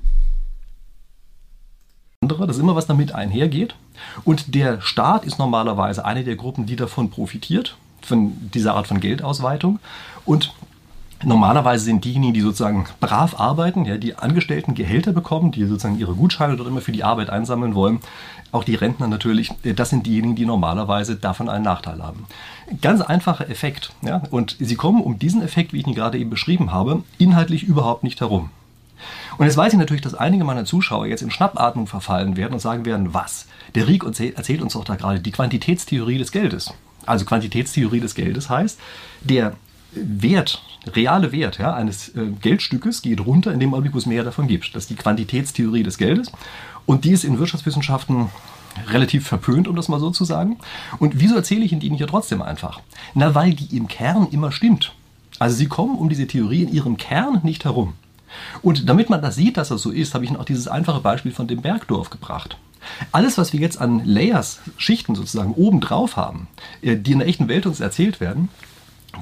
Das ist immer was damit einhergeht. Und der Staat ist normalerweise eine der Gruppen, die davon profitiert, von dieser Art von Geldausweitung. Und Normalerweise sind diejenigen, die sozusagen brav arbeiten, ja, die Angestellten Gehälter bekommen, die sozusagen ihre Gutscheine dort immer für die Arbeit einsammeln wollen, auch die Rentner natürlich, das sind diejenigen, die normalerweise davon einen Nachteil haben. Ganz einfacher Effekt. Ja, und sie kommen um diesen Effekt, wie ich ihn gerade eben beschrieben habe, inhaltlich überhaupt nicht herum. Und jetzt weiß ich natürlich, dass einige meiner Zuschauer jetzt in Schnappatmung verfallen werden und sagen werden, was? Der Riek erzählt uns doch da gerade die Quantitätstheorie des Geldes. Also Quantitätstheorie des Geldes heißt, der Wert, reale Wert ja, eines äh, Geldstückes geht runter in dem Augenblick, wo es mehr davon gibt. Das ist die Quantitätstheorie des Geldes. Und die ist in Wirtschaftswissenschaften relativ verpönt, um das mal so zu sagen. Und wieso erzähle ich Ihnen die nicht trotzdem einfach? Na, weil die im Kern immer stimmt. Also Sie kommen um diese Theorie in ihrem Kern nicht herum. Und damit man das sieht, dass das so ist, habe ich Ihnen auch dieses einfache Beispiel von dem Bergdorf gebracht. Alles, was wir jetzt an Layers, Schichten sozusagen oben drauf haben, äh, die in der echten Welt uns erzählt werden,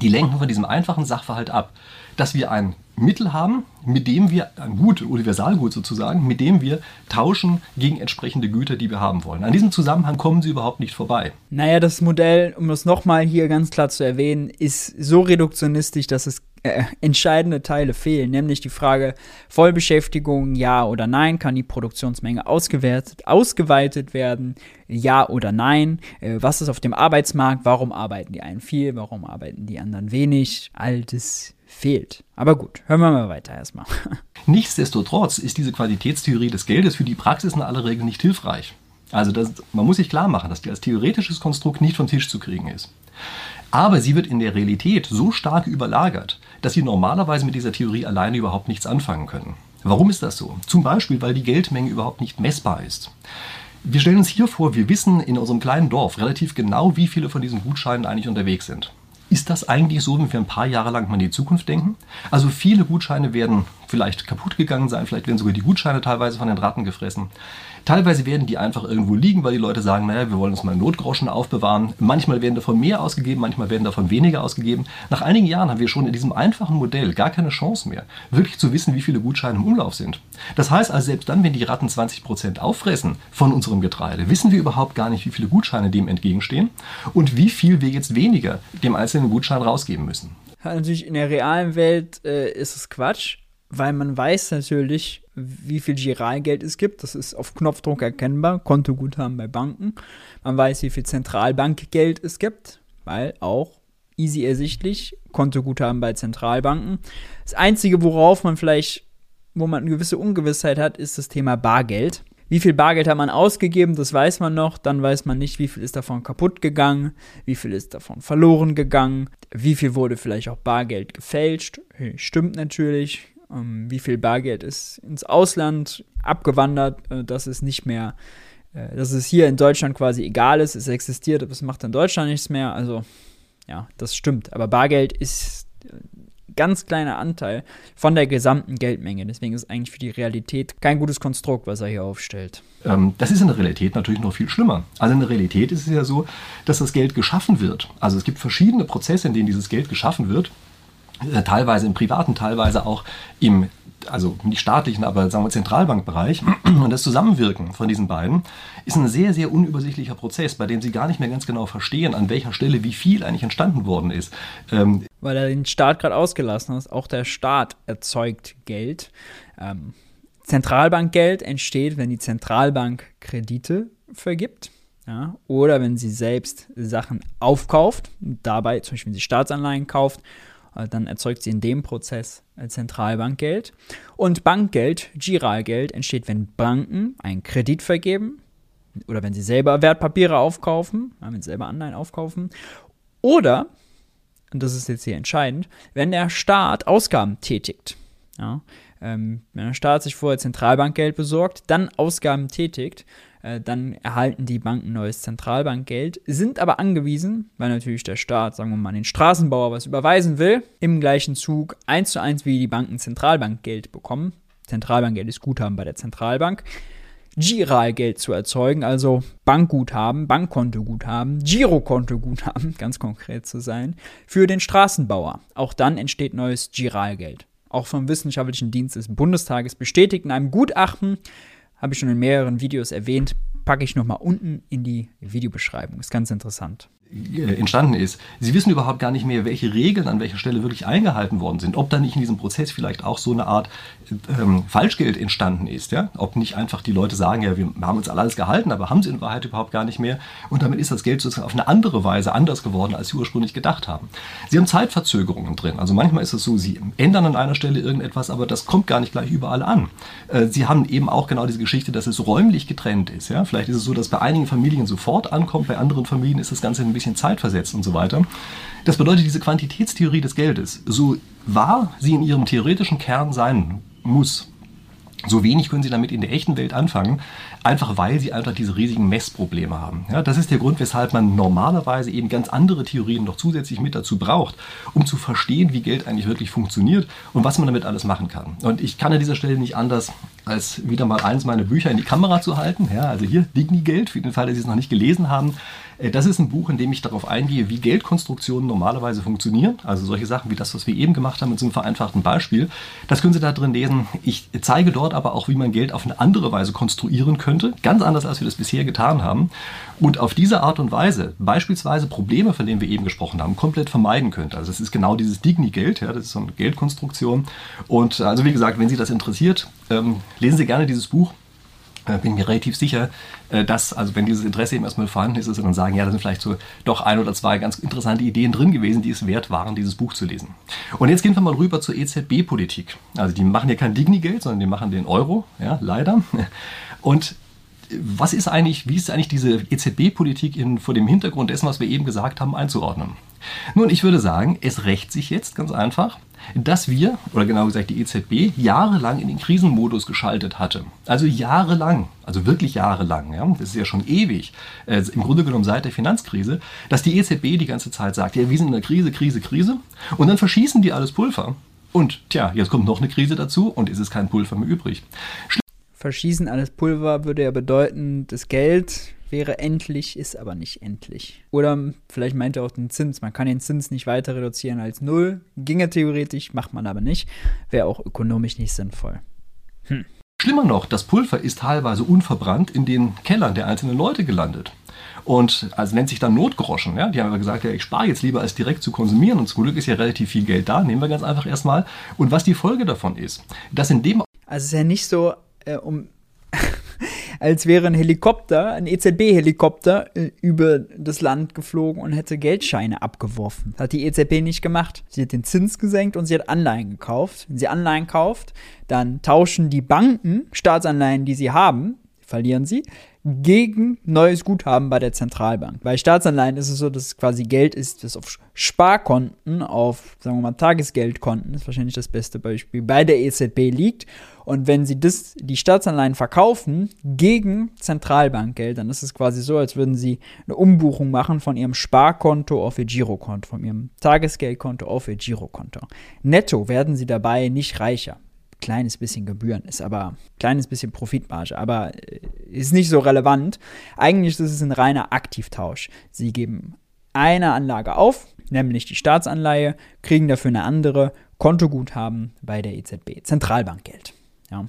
die lenken von diesem einfachen Sachverhalt ab, dass wir ein Mittel haben, mit dem wir, ein Gut, Universalgut sozusagen, mit dem wir tauschen gegen entsprechende Güter, die wir haben wollen. An diesem Zusammenhang kommen sie überhaupt nicht vorbei. Naja, das Modell, um das nochmal hier ganz klar zu erwähnen, ist so reduktionistisch, dass es äh, entscheidende Teile fehlen, nämlich die Frage Vollbeschäftigung, ja oder nein, kann die Produktionsmenge ausgewertet, ausgeweitet werden, ja oder nein, äh, was ist auf dem Arbeitsmarkt, warum arbeiten die einen viel, warum arbeiten die anderen wenig, all das fehlt. Aber gut, hören wir mal weiter erstmal. Nichtsdestotrotz ist diese Qualitätstheorie des Geldes für die Praxis in aller Regel nicht hilfreich. Also das, man muss sich klar machen, dass die als theoretisches Konstrukt nicht vom Tisch zu kriegen ist. Aber sie wird in der Realität so stark überlagert, dass Sie normalerweise mit dieser Theorie alleine überhaupt nichts anfangen können. Warum ist das so? Zum Beispiel, weil die Geldmenge überhaupt nicht messbar ist. Wir stellen uns hier vor, wir wissen in unserem kleinen Dorf relativ genau, wie viele von diesen Gutscheinen eigentlich unterwegs sind. Ist das eigentlich so, wenn wir ein paar Jahre lang mal in die Zukunft denken? Also viele Gutscheine werden vielleicht kaputt gegangen sein, vielleicht werden sogar die Gutscheine teilweise von den Ratten gefressen. Teilweise werden die einfach irgendwo liegen, weil die Leute sagen, naja, wir wollen uns mal Notgroschen aufbewahren. Manchmal werden davon mehr ausgegeben, manchmal werden davon weniger ausgegeben. Nach einigen Jahren haben wir schon in diesem einfachen Modell gar keine Chance mehr, wirklich zu wissen, wie viele Gutscheine im Umlauf sind. Das heißt also, selbst dann, wenn die Ratten 20% auffressen von unserem Getreide, wissen wir überhaupt gar nicht, wie viele Gutscheine dem entgegenstehen und wie viel wir jetzt weniger dem einzelnen Gutschein rausgeben müssen. Natürlich in der realen Welt äh, ist es Quatsch, weil man weiß natürlich, wie viel Giralgeld es gibt. Das ist auf Knopfdruck erkennbar. Kontoguthaben bei Banken. Man weiß, wie viel Zentralbankgeld es gibt, weil auch easy ersichtlich Kontoguthaben bei Zentralbanken. Das Einzige, worauf man vielleicht, wo man eine gewisse Ungewissheit hat, ist das Thema Bargeld. Wie viel Bargeld hat man ausgegeben, das weiß man noch. Dann weiß man nicht, wie viel ist davon kaputt gegangen, wie viel ist davon verloren gegangen, wie viel wurde vielleicht auch Bargeld gefälscht. Stimmt natürlich. Ähm, wie viel Bargeld ist ins Ausland abgewandert, äh, dass es nicht mehr, äh, dass es hier in Deutschland quasi egal ist, es existiert, aber es macht in Deutschland nichts mehr. Also ja, das stimmt. Aber Bargeld ist ein äh, ganz kleiner Anteil von der gesamten Geldmenge. Deswegen ist eigentlich für die Realität kein gutes Konstrukt, was er hier aufstellt. Ähm, das ist in der Realität natürlich noch viel schlimmer. Also in der Realität ist es ja so, dass das Geld geschaffen wird. Also es gibt verschiedene Prozesse, in denen dieses Geld geschaffen wird. Teilweise im privaten, teilweise auch im, also nicht staatlichen, aber sagen wir Zentralbankbereich. Und das Zusammenwirken von diesen beiden ist ein sehr, sehr unübersichtlicher Prozess, bei dem sie gar nicht mehr ganz genau verstehen, an welcher Stelle wie viel eigentlich entstanden worden ist. Ähm Weil er den Staat gerade ausgelassen hat. Auch der Staat erzeugt Geld. Ähm, Zentralbankgeld entsteht, wenn die Zentralbank Kredite vergibt. Ja, oder wenn sie selbst Sachen aufkauft, dabei zum Beispiel wenn sie Staatsanleihen kauft, dann erzeugt sie in dem Prozess äh, Zentralbankgeld. Und Bankgeld, Giralgeld, entsteht, wenn Banken einen Kredit vergeben oder wenn sie selber Wertpapiere aufkaufen, wenn sie selber Anleihen aufkaufen. Oder, und das ist jetzt hier entscheidend, wenn der Staat Ausgaben tätigt. Ja, ähm, wenn der Staat sich vorher Zentralbankgeld besorgt, dann Ausgaben tätigt, äh, dann erhalten die Banken neues Zentralbankgeld, sind aber angewiesen, weil natürlich der Staat, sagen wir mal, den Straßenbauer was überweisen will, im gleichen Zug eins zu eins wie die Banken Zentralbankgeld bekommen. Zentralbankgeld ist Guthaben bei der Zentralbank. Giralgeld zu erzeugen, also Bankguthaben, Bankkontoguthaben, Girokontoguthaben, ganz konkret zu sein, für den Straßenbauer. Auch dann entsteht neues Giralgeld. Auch vom Wissenschaftlichen Dienst des Bundestages bestätigt in einem Gutachten habe ich schon in mehreren Videos erwähnt, packe ich nochmal unten in die Videobeschreibung. Ist ganz interessant. Äh, entstanden ist. Sie wissen überhaupt gar nicht mehr, welche Regeln an welcher Stelle wirklich eingehalten worden sind. Ob da nicht in diesem Prozess vielleicht auch so eine Art ähm, Falschgeld entstanden ist. Ja? Ob nicht einfach die Leute sagen, ja, wir haben uns alles gehalten, aber haben sie in Wahrheit überhaupt gar nicht mehr. Und damit ist das Geld sozusagen auf eine andere Weise anders geworden, als sie ursprünglich gedacht haben. Sie haben Zeitverzögerungen drin. Also manchmal ist es so, sie ändern an einer Stelle irgendetwas, aber das kommt gar nicht gleich überall an. Äh, sie haben eben auch genau diese Geschichte, dass es räumlich getrennt ist. Ja? Vielleicht ist es so, dass bei einigen Familien sofort ankommt, bei anderen Familien ist das Ganze ein bisschen bisschen Zeit versetzt und so weiter. Das bedeutet, diese Quantitätstheorie des Geldes, so wahr sie in ihrem theoretischen Kern sein muss, so wenig können sie damit in der echten Welt anfangen, einfach weil sie einfach diese riesigen Messprobleme haben. Ja, das ist der Grund, weshalb man normalerweise eben ganz andere Theorien noch zusätzlich mit dazu braucht, um zu verstehen, wie Geld eigentlich wirklich funktioniert und was man damit alles machen kann. Und ich kann an dieser Stelle nicht anders, als wieder mal eins meiner Bücher in die Kamera zu halten. Ja, also hier Digni Geld, für den Fall, dass Sie es noch nicht gelesen haben. Äh, das ist ein Buch, in dem ich darauf eingehe, wie Geldkonstruktionen normalerweise funktionieren. Also solche Sachen wie das, was wir eben gemacht haben mit so einem vereinfachten Beispiel. Das können Sie da drin lesen. Ich zeige dort aber auch, wie man Geld auf eine andere Weise konstruieren könnte. Ganz anders, als wir das bisher getan haben. Und auf diese Art und Weise beispielsweise Probleme, von denen wir eben gesprochen haben, komplett vermeiden könnte. Also es ist genau dieses Digni-Geld. Ja, das ist so eine Geldkonstruktion. Und also wie gesagt, wenn Sie das interessiert, ähm, lesen Sie gerne dieses Buch äh, bin mir relativ sicher, äh, dass, also wenn dieses Interesse eben erstmal vorhanden ist, dass sie dann sagen, ja, da sind vielleicht so doch ein oder zwei ganz interessante Ideen drin gewesen, die es wert waren, dieses Buch zu lesen. Und jetzt gehen wir mal rüber zur EZB-Politik. Also die machen ja kein Digni-Geld, sondern die machen den Euro, ja, leider. Und was ist eigentlich, wie ist eigentlich diese EZB-Politik vor dem Hintergrund dessen, was wir eben gesagt haben, einzuordnen? Nun, ich würde sagen, es rächt sich jetzt ganz einfach, dass wir, oder genau gesagt die EZB, jahrelang in den Krisenmodus geschaltet hatte. Also jahrelang, also wirklich jahrelang, ja, das ist ja schon ewig, äh, im Grunde genommen seit der Finanzkrise, dass die EZB die ganze Zeit sagt, ja, wir sind in der Krise, Krise, Krise, und dann verschießen die alles Pulver. Und tja, jetzt kommt noch eine Krise dazu und ist es kein Pulver mehr übrig. Verschießen alles Pulver würde ja bedeuten, das Geld wäre endlich, ist aber nicht endlich. Oder vielleicht meint er auch den Zins. Man kann den Zins nicht weiter reduzieren als null. Ginge theoretisch, macht man aber nicht. Wäre auch ökonomisch nicht sinnvoll. Hm. Schlimmer noch, das Pulver ist teilweise unverbrannt in den Kellern der einzelnen Leute gelandet. Und also nennt sich dann Notgroschen. Ja? Die haben aber gesagt, ja, ich spare jetzt lieber, als direkt zu konsumieren. Und zum Glück ist ja relativ viel Geld da. Nehmen wir ganz einfach erstmal. Und was die Folge davon ist, dass in dem. Also es ist ja nicht so, äh, um als wäre ein Helikopter, ein EZB-Helikopter, äh, über das Land geflogen und hätte Geldscheine abgeworfen. Das hat die EZB nicht gemacht. Sie hat den Zins gesenkt und sie hat Anleihen gekauft. Wenn sie Anleihen kauft, dann tauschen die Banken Staatsanleihen, die sie haben, verlieren sie, gegen neues Guthaben bei der Zentralbank. Bei Staatsanleihen ist es so, dass es quasi Geld ist, das auf Sparkonten, auf, sagen wir mal, Tagesgeldkonten, ist wahrscheinlich das beste Beispiel, bei der EZB liegt. Und wenn sie das, die Staatsanleihen verkaufen gegen Zentralbankgeld, dann ist es quasi so, als würden sie eine Umbuchung machen von ihrem Sparkonto auf ihr Girokonto, von ihrem Tagesgeldkonto auf ihr Girokonto. Netto werden sie dabei nicht reicher kleines bisschen Gebühren, ist aber kleines bisschen Profitmarge, aber äh, ist nicht so relevant. Eigentlich ist es ein reiner Aktivtausch. Sie geben eine Anlage auf, nämlich die Staatsanleihe, kriegen dafür eine andere Kontoguthaben bei der EZB, Zentralbankgeld. Ja.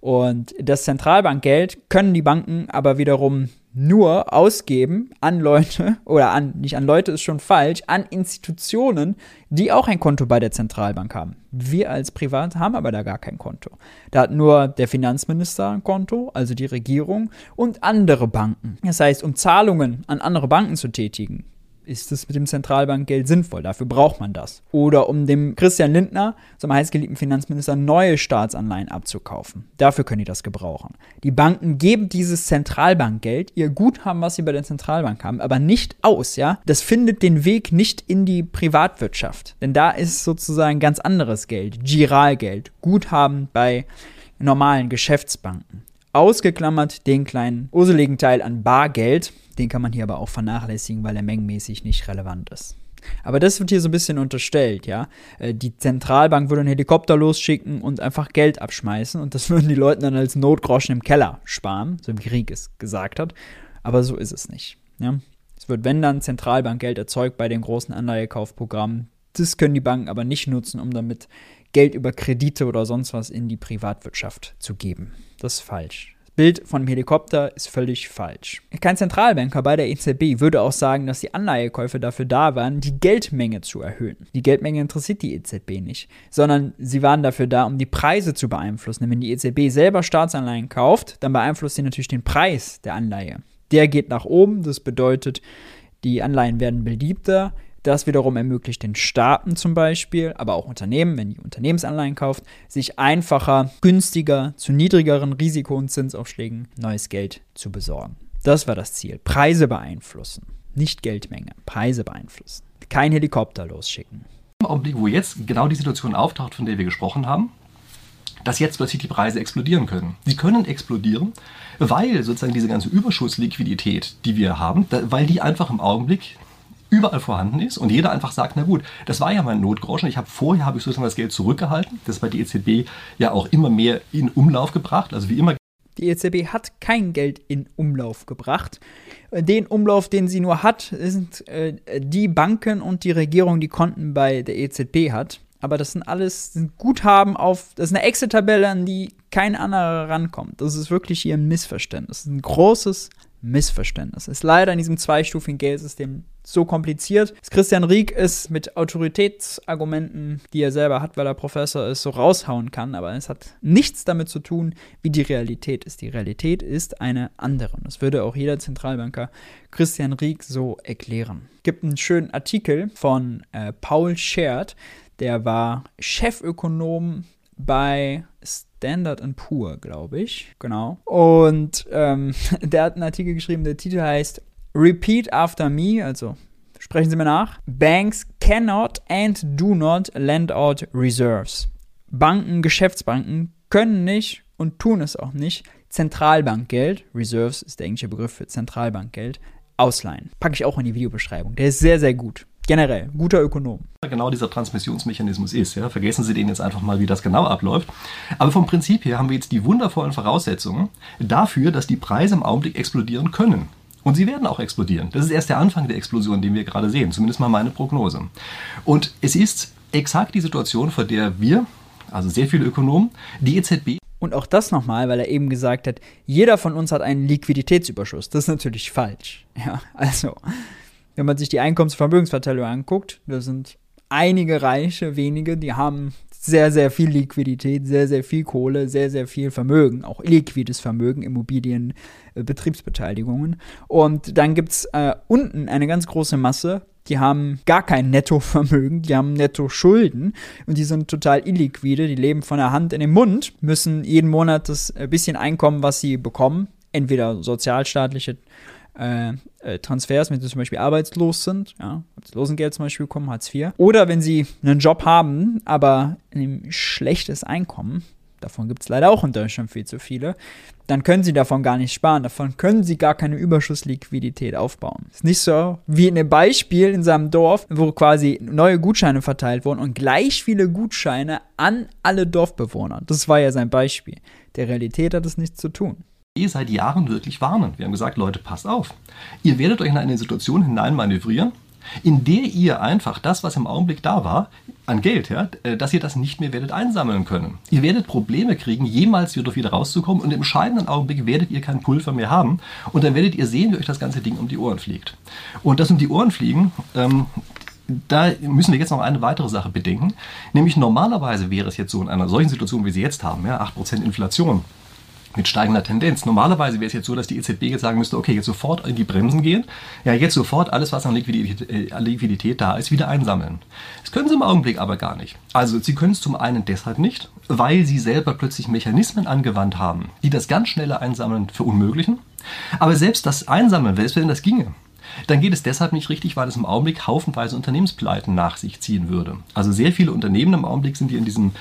Und das Zentralbankgeld können die Banken aber wiederum nur ausgeben an Leute oder an, nicht an Leute ist schon falsch, an Institutionen, die auch ein Konto bei der Zentralbank haben. Wir als Privat haben aber da gar kein Konto. Da hat nur der Finanzminister ein Konto, also die Regierung und andere Banken. Das heißt, um Zahlungen an andere Banken zu tätigen, ist es mit dem Zentralbankgeld sinnvoll? Dafür braucht man das. Oder um dem Christian Lindner, zum heißgeliebten Finanzminister, neue Staatsanleihen abzukaufen. Dafür können die das gebrauchen. Die Banken geben dieses Zentralbankgeld, ihr Guthaben, was sie bei der Zentralbank haben, aber nicht aus, ja? Das findet den Weg nicht in die Privatwirtschaft. Denn da ist sozusagen ganz anderes Geld, Giralgeld, Guthaben bei normalen Geschäftsbanken. Ausgeklammert den kleinen urseligen Teil an Bargeld, den kann man hier aber auch vernachlässigen, weil er mengenmäßig nicht relevant ist. Aber das wird hier so ein bisschen unterstellt, ja. Äh, die Zentralbank würde einen Helikopter losschicken und einfach Geld abschmeißen und das würden die Leute dann als Notgroschen im Keller sparen, so wie Krieg es gesagt hat. Aber so ist es nicht. Ja. Es wird, wenn dann, Zentralbankgeld erzeugt bei den großen Anleihekaufprogrammen. Das können die Banken aber nicht nutzen, um damit Geld über Kredite oder sonst was in die Privatwirtschaft zu geben. Das ist falsch. Bild von dem Helikopter ist völlig falsch. Kein Zentralbanker bei der EZB würde auch sagen, dass die Anleihekäufe dafür da waren, die Geldmenge zu erhöhen. Die Geldmenge interessiert die EZB nicht, sondern sie waren dafür da, um die Preise zu beeinflussen. Denn wenn die EZB selber Staatsanleihen kauft, dann beeinflusst sie natürlich den Preis der Anleihe. Der geht nach oben, das bedeutet, die Anleihen werden beliebter, das wiederum ermöglicht den Staaten zum Beispiel, aber auch Unternehmen, wenn die Unternehmensanleihen kauft, sich einfacher, günstiger, zu niedrigeren Risiko- und Zinsaufschlägen neues Geld zu besorgen. Das war das Ziel. Preise beeinflussen, nicht Geldmenge, Preise beeinflussen. Kein Helikopter losschicken. Im Augenblick, wo jetzt genau die Situation auftaucht, von der wir gesprochen haben, dass jetzt plötzlich die Preise explodieren können. Sie können explodieren, weil sozusagen diese ganze Überschussliquidität, die wir haben, weil die einfach im Augenblick überall vorhanden ist und jeder einfach sagt, na gut, das war ja mein Notgroschen. Ich habe vorher habe ich sozusagen das Geld zurückgehalten. Das bei der EZB ja auch immer mehr in Umlauf gebracht. Also wie immer. Die EZB hat kein Geld in Umlauf gebracht. Den Umlauf, den sie nur hat, sind äh, die Banken und die Regierung, die Konten bei der EZB hat. Aber das sind alles sind Guthaben auf, das ist eine Excel-Tabelle, an die kein anderer rankommt. Das ist wirklich hier ein Missverständnis. Das ist ein großes Missverständnis. Ist leider in diesem zweistufigen Geldsystem so kompliziert. Christian Rieck ist mit Autoritätsargumenten, die er selber hat, weil er Professor ist, so raushauen kann, aber es hat nichts damit zu tun, wie die Realität ist. Die Realität ist eine andere. Und das würde auch jeder Zentralbanker Christian Rieck so erklären. Es gibt einen schönen Artikel von äh, Paul Schert, der war Chefökonom bei Standard Poor, glaube ich. Genau. Und ähm, der hat einen Artikel geschrieben, der Titel heißt Repeat after me, also sprechen Sie mir nach. Banks cannot and do not lend out reserves. Banken, Geschäftsbanken können nicht und tun es auch nicht, Zentralbankgeld, Reserves ist der englische Begriff für Zentralbankgeld, ausleihen. Packe ich auch in die Videobeschreibung. Der ist sehr, sehr gut. Generell, guter Ökonom. Genau dieser Transmissionsmechanismus ist. Ja. Vergessen Sie den jetzt einfach mal, wie das genau abläuft. Aber vom Prinzip her haben wir jetzt die wundervollen Voraussetzungen dafür, dass die Preise im Augenblick explodieren können. Und sie werden auch explodieren. Das ist erst der Anfang der Explosion, den wir gerade sehen. Zumindest mal meine Prognose. Und es ist exakt die Situation, vor der wir, also sehr viele Ökonomen, die EZB und auch das nochmal, weil er eben gesagt hat, jeder von uns hat einen Liquiditätsüberschuss. Das ist natürlich falsch. Ja, also, wenn man sich die Einkommensvermögensverteilung anguckt, da sind einige Reiche, wenige, die haben sehr, sehr viel Liquidität, sehr, sehr viel Kohle, sehr, sehr viel Vermögen, auch illiquides Vermögen, Immobilien, äh, Betriebsbeteiligungen. Und dann gibt es äh, unten eine ganz große Masse, die haben gar kein Nettovermögen, die haben Netto-Schulden und die sind total illiquide, die leben von der Hand in den Mund, müssen jeden Monat das äh, bisschen Einkommen, was sie bekommen, entweder sozialstaatliche äh, äh, Transfers, wenn sie zum Beispiel arbeitslos sind, ja, Arbeitslosengeld zum Beispiel bekommen, Hartz IV. Oder wenn sie einen Job haben, aber ein schlechtes Einkommen, davon gibt es leider auch in Deutschland viel zu viele, dann können sie davon gar nicht sparen. Davon können sie gar keine Überschussliquidität aufbauen. Ist nicht so wie in dem Beispiel in seinem Dorf, wo quasi neue Gutscheine verteilt wurden und gleich viele Gutscheine an alle Dorfbewohner. Das war ja sein Beispiel. Der Realität hat es nichts zu tun seit Jahren wirklich warnen. Wir haben gesagt, Leute, passt auf. Ihr werdet euch in eine Situation hineinmanövrieren, in der ihr einfach das, was im Augenblick da war, an Geld, ja, äh, dass ihr das nicht mehr werdet einsammeln können. Ihr werdet Probleme kriegen, jemals wieder wieder rauszukommen und im entscheidenden Augenblick werdet ihr kein Pulver mehr haben und dann werdet ihr sehen, wie euch das ganze Ding um die Ohren fliegt. Und das um die Ohren fliegen, ähm, da müssen wir jetzt noch eine weitere Sache bedenken, nämlich normalerweise wäre es jetzt so in einer solchen Situation, wie sie jetzt haben, ja, 8% Inflation, mit steigender Tendenz. Normalerweise wäre es jetzt so, dass die EZB jetzt sagen müsste, okay, jetzt sofort in die Bremsen gehen, ja, jetzt sofort alles, was an Liquidität, äh, Liquidität da ist, wieder einsammeln. Das können sie im Augenblick aber gar nicht. Also sie können es zum einen deshalb nicht, weil sie selber plötzlich Mechanismen angewandt haben, die das ganz schnelle Einsammeln verunmöglichen. Aber selbst das Einsammeln, selbst wenn das ginge, dann geht es deshalb nicht richtig, weil es im Augenblick haufenweise Unternehmenspleiten nach sich ziehen würde. Also sehr viele Unternehmen im Augenblick sind hier in diesem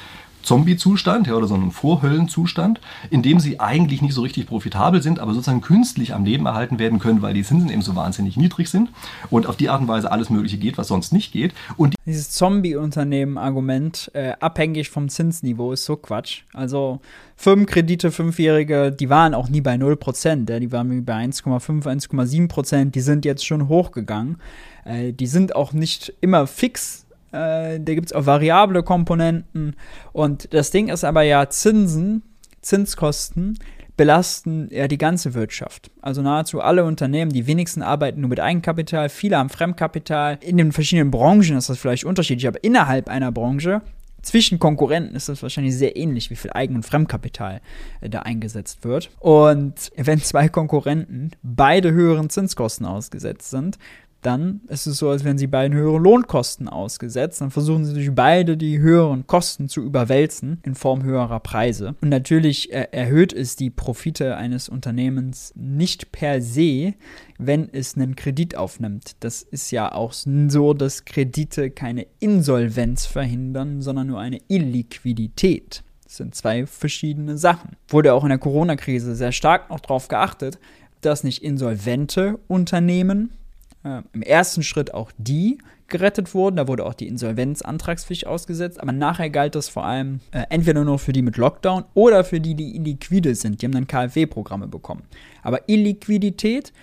Zombie-Zustand ja, oder so einem Vorhöllenzustand, in dem sie eigentlich nicht so richtig profitabel sind, aber sozusagen künstlich am Leben erhalten werden können, weil die Zinsen eben so wahnsinnig niedrig sind und auf die Art und Weise alles Mögliche geht, was sonst nicht geht. Und Dieses Zombie-Unternehmen-Argument, äh, abhängig vom Zinsniveau, ist so Quatsch. Also Firmenkredite, Fünfjährige, die waren auch nie bei 0%, ja, die waren bei 1,5, 1,7%, die sind jetzt schon hochgegangen. Äh, die sind auch nicht immer fix äh, da gibt es auch variable Komponenten. Und das Ding ist aber ja, Zinsen, Zinskosten belasten ja die ganze Wirtschaft. Also nahezu alle Unternehmen, die wenigsten arbeiten nur mit Eigenkapital, viele haben Fremdkapital. In den verschiedenen Branchen ist das vielleicht unterschiedlich, aber innerhalb einer Branche zwischen Konkurrenten ist das wahrscheinlich sehr ähnlich, wie viel Eigen- und Fremdkapital äh, da eingesetzt wird. Und wenn zwei Konkurrenten beide höheren Zinskosten ausgesetzt sind, dann ist es so, als wären sie beiden höhere Lohnkosten ausgesetzt. Dann versuchen sie durch beide die höheren Kosten zu überwälzen in Form höherer Preise. Und natürlich äh, erhöht es die Profite eines Unternehmens nicht per se, wenn es einen Kredit aufnimmt. Das ist ja auch so, dass Kredite keine Insolvenz verhindern, sondern nur eine Illiquidität. Das sind zwei verschiedene Sachen. Wurde auch in der Corona-Krise sehr stark noch darauf geachtet, dass nicht insolvente Unternehmen äh, im ersten Schritt auch die gerettet wurden. Da wurde auch die Insolvenzantragspflicht ausgesetzt. Aber nachher galt das vor allem äh, entweder nur für die mit Lockdown oder für die, die illiquide sind. Die haben dann KfW-Programme bekommen. Aber Illiquidität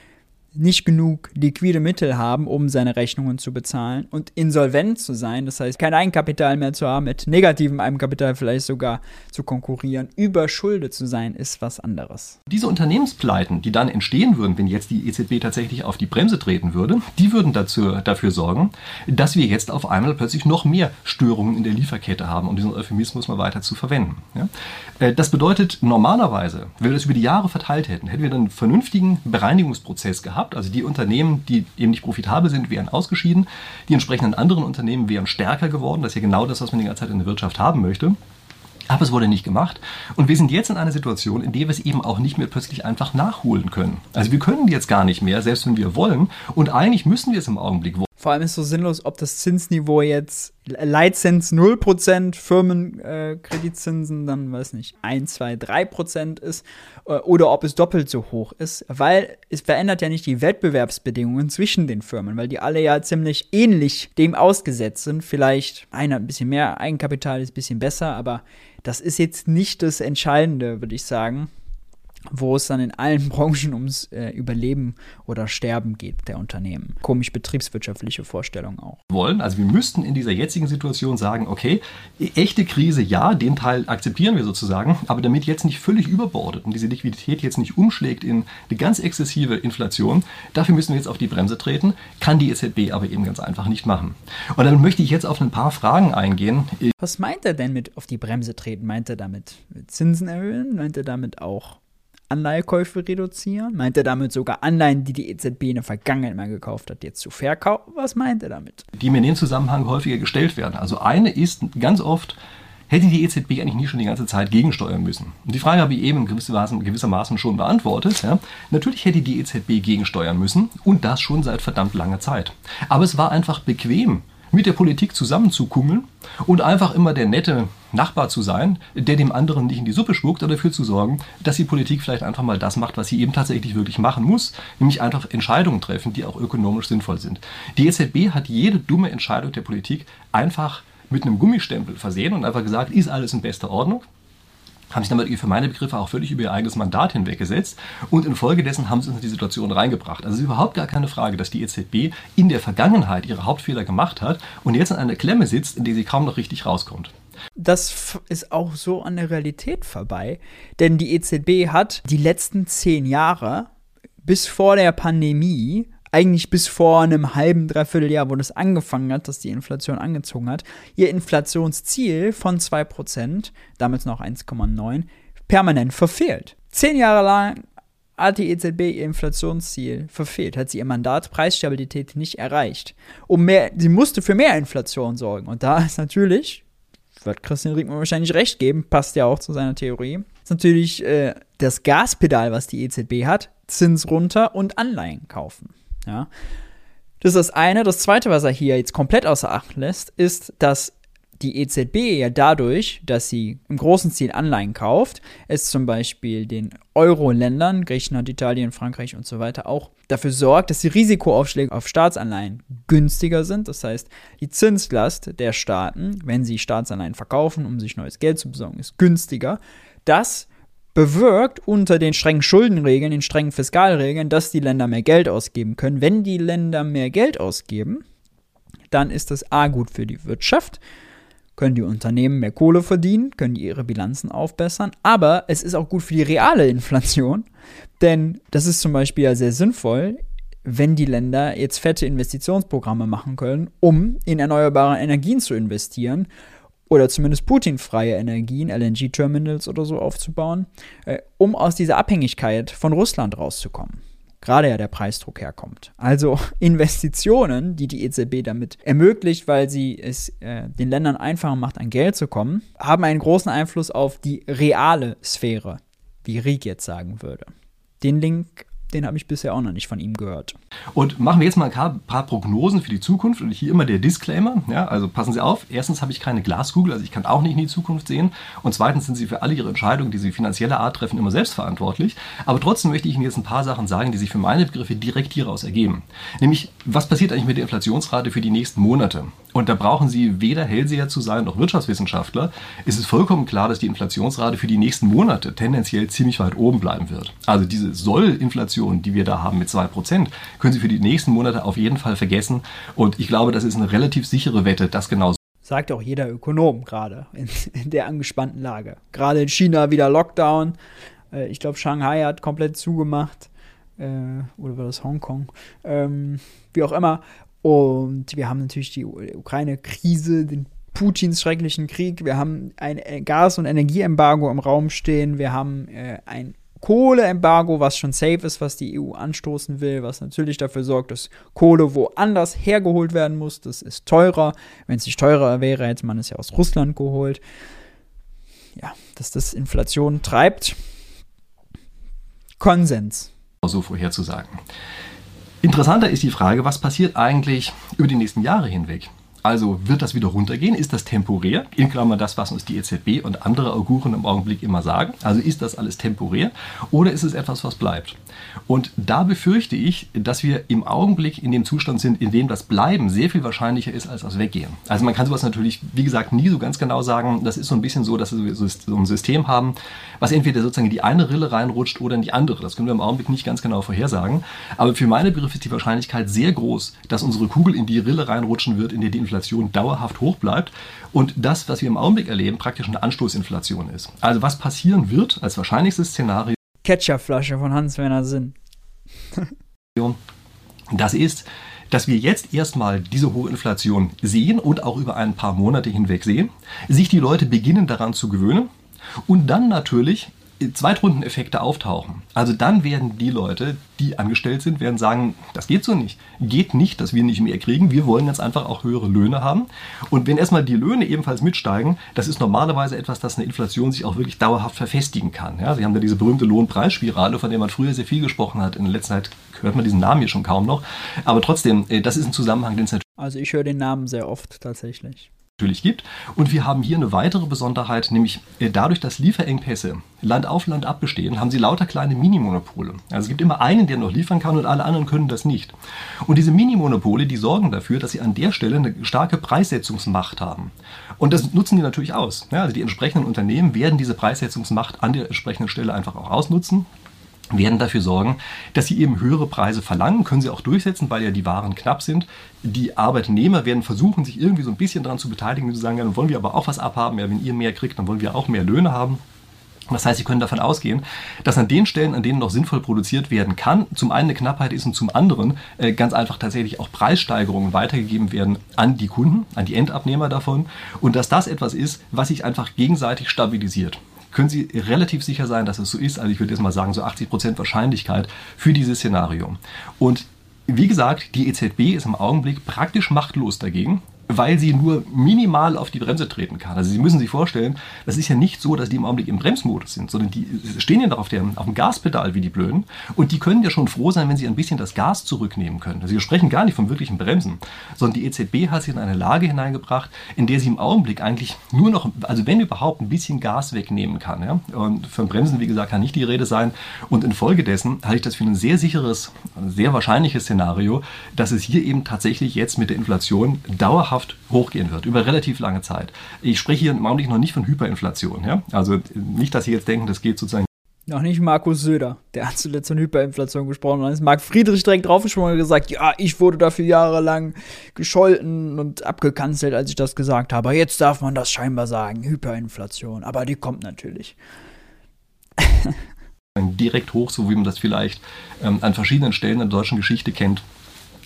nicht genug liquide Mittel haben, um seine Rechnungen zu bezahlen und insolvent zu sein, das heißt kein Eigenkapital mehr zu haben, mit negativem Eigenkapital vielleicht sogar zu konkurrieren, überschuldet zu sein, ist was anderes. Diese Unternehmenspleiten, die dann entstehen würden, wenn jetzt die EZB tatsächlich auf die Bremse treten würde, die würden dazu, dafür sorgen, dass wir jetzt auf einmal plötzlich noch mehr Störungen in der Lieferkette haben, um diesen Euphemismus mal weiter zu verwenden. Ja? Äh, das bedeutet, normalerweise, wenn wir das über die Jahre verteilt hätten, hätten wir einen vernünftigen Bereinigungsprozess gehabt, gehabt. Also die Unternehmen, die eben nicht profitabel sind, wären ausgeschieden. Die entsprechenden anderen Unternehmen wären stärker geworden. Das ist ja genau das, was man die ganze Zeit in der Wirtschaft haben möchte. Aber es wurde nicht gemacht. Und wir sind jetzt in einer Situation, in der wir es eben auch nicht mehr plötzlich einfach nachholen können. Also wir können jetzt gar nicht mehr, selbst wenn wir wollen. Und eigentlich müssen wir es im Augenblick wollen. Vor allem ist so sinnlos, ob das Zinsniveau jetzt Leitzins 0%, Firmenkreditzinsen äh, dann, weiß nicht, 1, 2, 3% ist äh, oder ob es doppelt so hoch ist, weil es verändert ja nicht die Wettbewerbsbedingungen zwischen den Firmen, weil die alle ja ziemlich ähnlich dem ausgesetzt sind. Vielleicht einer ein bisschen mehr Eigenkapital ist ein bisschen besser, aber das ist jetzt nicht das Entscheidende, würde ich sagen wo es dann in allen Branchen ums äh, Überleben oder Sterben geht der Unternehmen. Komisch betriebswirtschaftliche Vorstellung auch. Wollen, also wir müssten in dieser jetzigen Situation sagen, okay, e-, echte Krise, ja, den Teil akzeptieren wir sozusagen, aber damit jetzt nicht völlig überbordet und diese Liquidität jetzt nicht umschlägt in eine ganz exzessive Inflation, dafür müssen wir jetzt auf die Bremse treten, kann die EZB aber eben ganz einfach nicht machen. Und dann möchte ich jetzt auf ein paar Fragen eingehen. Was meint er denn mit auf die Bremse treten? Meint er damit Zinsen erhöhen? Meint er damit auch Anleihekäufe reduzieren? Meint er damit sogar Anleihen, die die EZB in der Vergangenheit mal gekauft hat, jetzt zu verkaufen? Was meint er damit? Die mir in dem Zusammenhang häufiger gestellt werden. Also eine ist ganz oft, hätte die EZB eigentlich nie schon die ganze Zeit gegensteuern müssen? Und die Frage habe ich eben gewissermaßen, schon beantwortet. Ja. Natürlich hätte die EZB gegensteuern müssen und das schon seit verdammt langer Zeit. Aber es war einfach bequem, mit der Politik zusammenzukummeln und einfach immer der nette Nachbar zu sein, der dem anderen nicht in die Suppe spuckt, aber dafür zu sorgen, dass die Politik vielleicht einfach mal das macht, was sie eben tatsächlich wirklich machen muss, nämlich einfach Entscheidungen treffen, die auch ökonomisch sinnvoll sind. Die EZB hat jede dumme Entscheidung der Politik einfach mit einem Gummistempel versehen und einfach gesagt, ist alles in bester Ordnung. Haben sich damit für meine Begriffe auch völlig über ihr eigenes Mandat hinweggesetzt und infolgedessen haben sie uns in die Situation reingebracht. Also es ist überhaupt gar keine Frage, dass die EZB in der Vergangenheit ihre Hauptfehler gemacht hat und jetzt in einer Klemme sitzt, in der sie kaum noch richtig rauskommt. Das ist auch so an der Realität vorbei, denn die EZB hat die letzten zehn Jahre bis vor der Pandemie eigentlich bis vor einem halben, dreiviertel Jahr, wo das angefangen hat, dass die Inflation angezogen hat, ihr Inflationsziel von 2%, damals noch 1,9, permanent verfehlt. Zehn Jahre lang hat die EZB ihr Inflationsziel verfehlt, hat sie ihr Mandat Preisstabilität nicht erreicht. Um mehr, sie musste für mehr Inflation sorgen. Und da ist natürlich, wird Christian Riegmann wahrscheinlich recht geben, passt ja auch zu seiner Theorie, ist natürlich äh, das Gaspedal, was die EZB hat, Zins runter und Anleihen kaufen. Ja. Das ist das eine. Das zweite, was er hier jetzt komplett außer Acht lässt, ist, dass die EZB ja dadurch, dass sie im großen Stil Anleihen kauft, es zum Beispiel den Euro-Ländern, Griechenland, Italien, Frankreich und so weiter, auch dafür sorgt, dass die Risikoaufschläge auf Staatsanleihen günstiger sind. Das heißt, die Zinslast der Staaten, wenn sie Staatsanleihen verkaufen, um sich neues Geld zu besorgen, ist günstiger. Das bewirkt unter den strengen Schuldenregeln, den strengen Fiskalregeln, dass die Länder mehr Geld ausgeben können. Wenn die Länder mehr Geld ausgeben, dann ist das A gut für die Wirtschaft, können die Unternehmen mehr Kohle verdienen, können die ihre Bilanzen aufbessern, aber es ist auch gut für die reale Inflation, denn das ist zum Beispiel ja sehr sinnvoll, wenn die Länder jetzt fette Investitionsprogramme machen können, um in erneuerbare Energien zu investieren oder zumindest Putin-freie Energien, LNG-Terminals oder so aufzubauen, äh, um aus dieser Abhängigkeit von Russland rauszukommen. Gerade ja der Preisdruck herkommt. Also Investitionen, die die EZB damit ermöglicht, weil sie es äh, den Ländern einfacher macht, an Geld zu kommen, haben einen großen Einfluss auf die reale Sphäre, wie Riek jetzt sagen würde. Den Link den habe ich bisher auch noch nicht von ihm gehört. Und machen wir jetzt mal ein paar Prognosen für die Zukunft. Und hier immer der Disclaimer. Ja, also passen Sie auf. Erstens habe ich keine Glaskugel, also ich kann auch nicht in die Zukunft sehen. Und zweitens sind Sie für alle Ihre Entscheidungen, die Sie finanzieller Art treffen, immer selbst verantwortlich. Aber trotzdem möchte ich Ihnen jetzt ein paar Sachen sagen, die sich für meine Begriffe direkt hieraus ergeben. Nämlich, was passiert eigentlich mit der Inflationsrate für die nächsten Monate? Und da brauchen Sie weder Hellseher zu sein noch Wirtschaftswissenschaftler. Es ist vollkommen klar, dass die Inflationsrate für die nächsten Monate tendenziell ziemlich weit oben bleiben wird. Also diese Soll-Inflation, die wir da haben mit 2%, können Sie für die nächsten Monate auf jeden Fall vergessen. Und ich glaube, das ist eine relativ sichere Wette, das genau Sagt auch jeder Ökonom gerade in, in der angespannten Lage. Gerade in China wieder Lockdown. Äh, ich glaube, Shanghai hat komplett zugemacht. Äh, oder war das Hongkong? Ähm, wie auch immer. Und wir haben natürlich die Ukraine-Krise, den Putins schrecklichen Krieg. Wir haben ein äh, Gas- und Energieembargo im Raum stehen. Wir haben ein Kohleembargo, was schon safe ist, was die EU anstoßen will, was natürlich dafür sorgt, dass Kohle woanders hergeholt werden muss. Das ist teurer. Wenn es nicht teurer wäre, hätte man es ja aus Russland geholt. Ja, dass das Inflation treibt. Konsens. So vorherzusagen. Interessanter ist die Frage, was passiert eigentlich über die nächsten Jahre hinweg? Also wird das wieder runtergehen? Ist das temporär? In Klammern das, was uns die EZB und andere Auguren im Augenblick immer sagen. Also ist das alles temporär oder ist es etwas, was bleibt? Und da befürchte ich, dass wir im Augenblick in dem Zustand sind, in dem das Bleiben sehr viel wahrscheinlicher ist als das Weggehen. Also man kann sowas natürlich, wie gesagt, nie so ganz genau sagen. Das ist so ein bisschen so, dass wir so ein System haben, was entweder sozusagen in die eine Rille reinrutscht oder in die andere. Das können wir im Augenblick nicht ganz genau vorhersagen. Aber für meine Begriffe ist die Wahrscheinlichkeit sehr groß, dass unsere Kugel in die Rille reinrutschen wird, in der die Inflation Inflation dauerhaft hoch bleibt und das, was wir im Augenblick erleben, praktisch eine Anstoßinflation ist. Also was passieren wird als wahrscheinlichstes Szenario. Ketchupflasche von Hans-Werner Sinn. das ist, dass wir jetzt erstmal diese hohe Inflation sehen und auch über ein paar Monate hinweg sehen, sich die Leute beginnen daran zu gewöhnen und dann natürlich Zweitrundeneffekte auftauchen. Also dann werden die Leute, die angestellt sind, werden sagen, das geht so nicht. Geht nicht, dass wir nicht mehr kriegen. Wir wollen jetzt einfach auch höhere Löhne haben. Und wenn erstmal die Löhne ebenfalls mitsteigen, das ist normalerweise etwas, dass eine Inflation sich auch wirklich dauerhaft verfestigen kann. Ja, Sie haben da diese berühmte Lohnpreisspirale, von der man früher sehr viel gesprochen hat. In letzter Zeit hört man diesen Namen hier schon kaum noch. Aber trotzdem, äh, das ist ein Zusammenhang, den es natürlich. Also ich höre den Namen sehr oft tatsächlich. Natürlich gibt. Und wir haben hier eine weitere Besonderheit, nämlich äh, dadurch, dass Lieferengpässe Land auf Land ab bestehen, haben sie lauter kleine Minimonopole. Also es gibt immer einen, der noch liefern kann und alle anderen können das nicht. Und diese Minimonopole, die sorgen dafür, dass sie an der Stelle eine starke Preissetzungsmacht haben. Und das nutzen die natürlich aus. Also die entsprechenden Unternehmen werden diese Preissetzungsmacht an der entsprechenden Stelle einfach auch ausnutzen werden dafür sorgen, dass sie eben höhere Preise verlangen, können sie auch durchsetzen, weil ja die Waren knapp sind. Die Arbeitnehmer werden versuchen, sich irgendwie so ein bisschen daran zu beteiligen, zu sagen, dann wollen wir aber auch was abhaben, ja, wenn ihr mehr kriegt, dann wollen wir auch mehr Löhne haben. Das heißt, Sie können davon ausgehen, dass an den Stellen, an denen noch sinnvoll produziert werden kann, zum einen eine Knappheit ist und zum anderen äh, ganz einfach tatsächlich auch Preissteigerungen weitergegeben werden an die Kunden, an die Endabnehmer davon und dass das etwas ist, was sich einfach gegenseitig stabilisiert können Sie relativ sicher sein, dass es so ist. Also ich würde jetzt mal sagen, so 80 Prozent Wahrscheinlichkeit für dieses Szenario. Und wie gesagt, die EZB ist im Augenblick praktisch machtlos dagegen weil sie nur minimal auf die Bremse treten kann. Also Sie müssen sich vorstellen, das ist ja nicht so, dass die im Augenblick im Bremsmodus sind, sondern die stehen ja noch auf, der, auf dem Gaspedal wie die Blöden und die können ja schon froh sein, wenn sie ein bisschen das Gas zurücknehmen können. Also wir sprechen gar nicht vom wirklichen Bremsen, sondern die EZB hat sie in eine Lage hineingebracht, in der sie im Augenblick eigentlich nur noch, also wenn überhaupt, ein bisschen Gas wegnehmen kann. Ja? Und von Bremsen, wie gesagt, kann nicht die Rede sein. Und infolgedessen halte ich das für ein sehr sicheres, sehr wahrscheinliches Szenario, dass es hier eben tatsächlich jetzt mit der Inflation dauerhaft dauerhaft hochgehen wird, über relativ lange Zeit. Ich spreche hier im Augenblick noch nicht von Hyperinflation. Ja? Also nicht, dass Sie jetzt denken, das geht sozusagen noch nicht Markus Söder, der hat zuletzt von Hyperinflation gesprochen. Und dann ist Marc Friedrich direkt draufgesprungen und gesagt, ja, ich wurde dafür jahrelang gescholten und abgekanzelt, als ich das gesagt habe. Jetzt darf man das scheinbar sagen, Hyperinflation. Aber die kommt natürlich. direkt hoch, so wie man das vielleicht ähm, an verschiedenen Stellen in der deutschen Geschichte kennt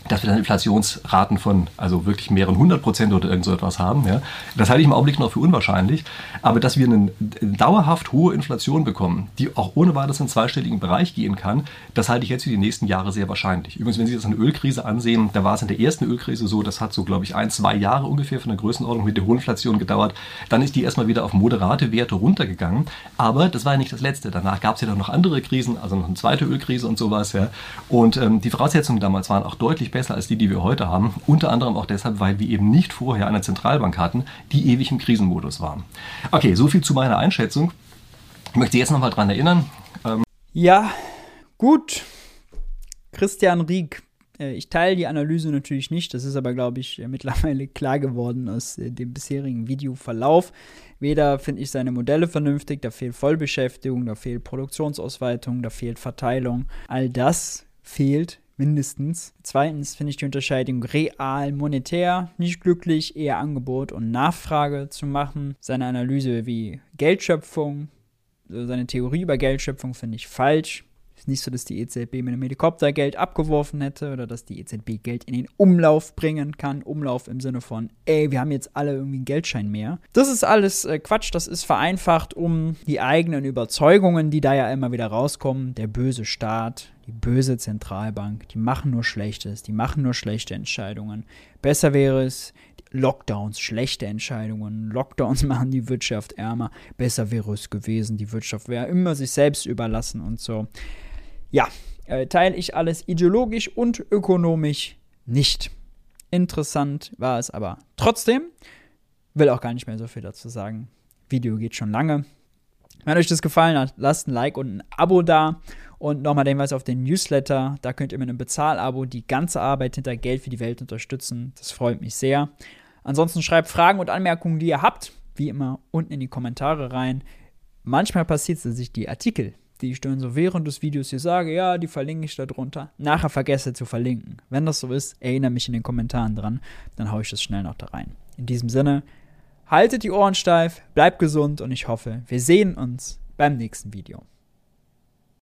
dass wir dann Inflationsraten von also wirklich mehreren hundert Prozent oder irgend so etwas haben. Ja. Das halte ich im Augenblick noch für unwahrscheinlich. Aber dass wir eine dauerhaft hohe Inflation bekommen, die auch ohne weiteres in den zweistelligen Bereich gehen kann, das halte ich jetzt für die nächsten Jahre sehr wahrscheinlich. Übrigens, wenn Sie das eine Ölkrise ansehen, da war es in der ersten Ölkrise so, das hat so, glaube ich, ein, zwei Jahre ungefähr von der Größenordnung mit der hohen Inflation gedauert. Dann ist die erstmal wieder auf moderate Werte runtergegangen. Aber das war ja nicht das Letzte. Danach gab es ja noch andere Krisen, also noch eine zweite Ölkrise und sowas. Ja. Und ähm, die Voraussetzungen damals waren auch deutlich besser besser als die, die wir heute haben. Unter anderem auch deshalb, weil wir eben nicht vorher eine Zentralbank hatten, die ewig im Krisenmodus war. Okay, so viel zu meiner Einschätzung. Ich möchte Sie jetzt nochmal daran erinnern. Ähm ja, gut. Christian Rieck. Äh, ich teile die Analyse natürlich nicht, das ist aber, glaube ich, mittlerweile klar geworden aus äh, dem bisherigen Videoverlauf. Weder finde ich seine Modelle vernünftig, da fehlt Vollbeschäftigung, da fehlt Produktionsausweitung, da fehlt Verteilung. All das fehlt mindestens. Zweitens finde ich die Unterscheidung real, monetär nicht glücklich, eher Angebot und Nachfrage zu machen. Seine Analyse wie Geldschöpfung, also seine Theorie über Geldschöpfung finde ich falsch. Ist nicht so, dass die EZB mit einem Helikopter Geld abgeworfen hätte oder dass die EZB Geld in den Umlauf bringen kann. Umlauf im Sinne von, ey, wir haben jetzt alle irgendwie einen Geldschein mehr. Das ist alles äh, Quatsch, das ist vereinfacht, um die eigenen Überzeugungen, die da ja immer wieder rauskommen, der böse Staat, die böse Zentralbank, die machen nur Schlechtes, die machen nur schlechte Entscheidungen. Besser wäre es, Lockdowns, schlechte Entscheidungen. Lockdowns machen die Wirtschaft ärmer. Besser wäre es gewesen, die Wirtschaft wäre immer sich selbst überlassen und so. Ja, äh, teile ich alles ideologisch und ökonomisch nicht. Interessant war es aber trotzdem. Will auch gar nicht mehr so viel dazu sagen. Video geht schon lange. Wenn euch das gefallen hat, lasst ein Like und ein Abo da. Und nochmal der Hinweis auf den Newsletter. Da könnt ihr mit einem Bezahlabo die ganze Arbeit hinter Geld für die Welt unterstützen. Das freut mich sehr. Ansonsten schreibt Fragen und Anmerkungen, die ihr habt, wie immer, unten in die Kommentare rein. Manchmal passiert es, dass ich die Artikel, die ich dann so während des Videos hier sage, ja, die verlinke ich da drunter, nachher vergesse zu verlinken. Wenn das so ist, erinnere mich in den Kommentaren dran, dann haue ich das schnell noch da rein. In diesem Sinne, haltet die Ohren steif, bleibt gesund und ich hoffe, wir sehen uns beim nächsten Video.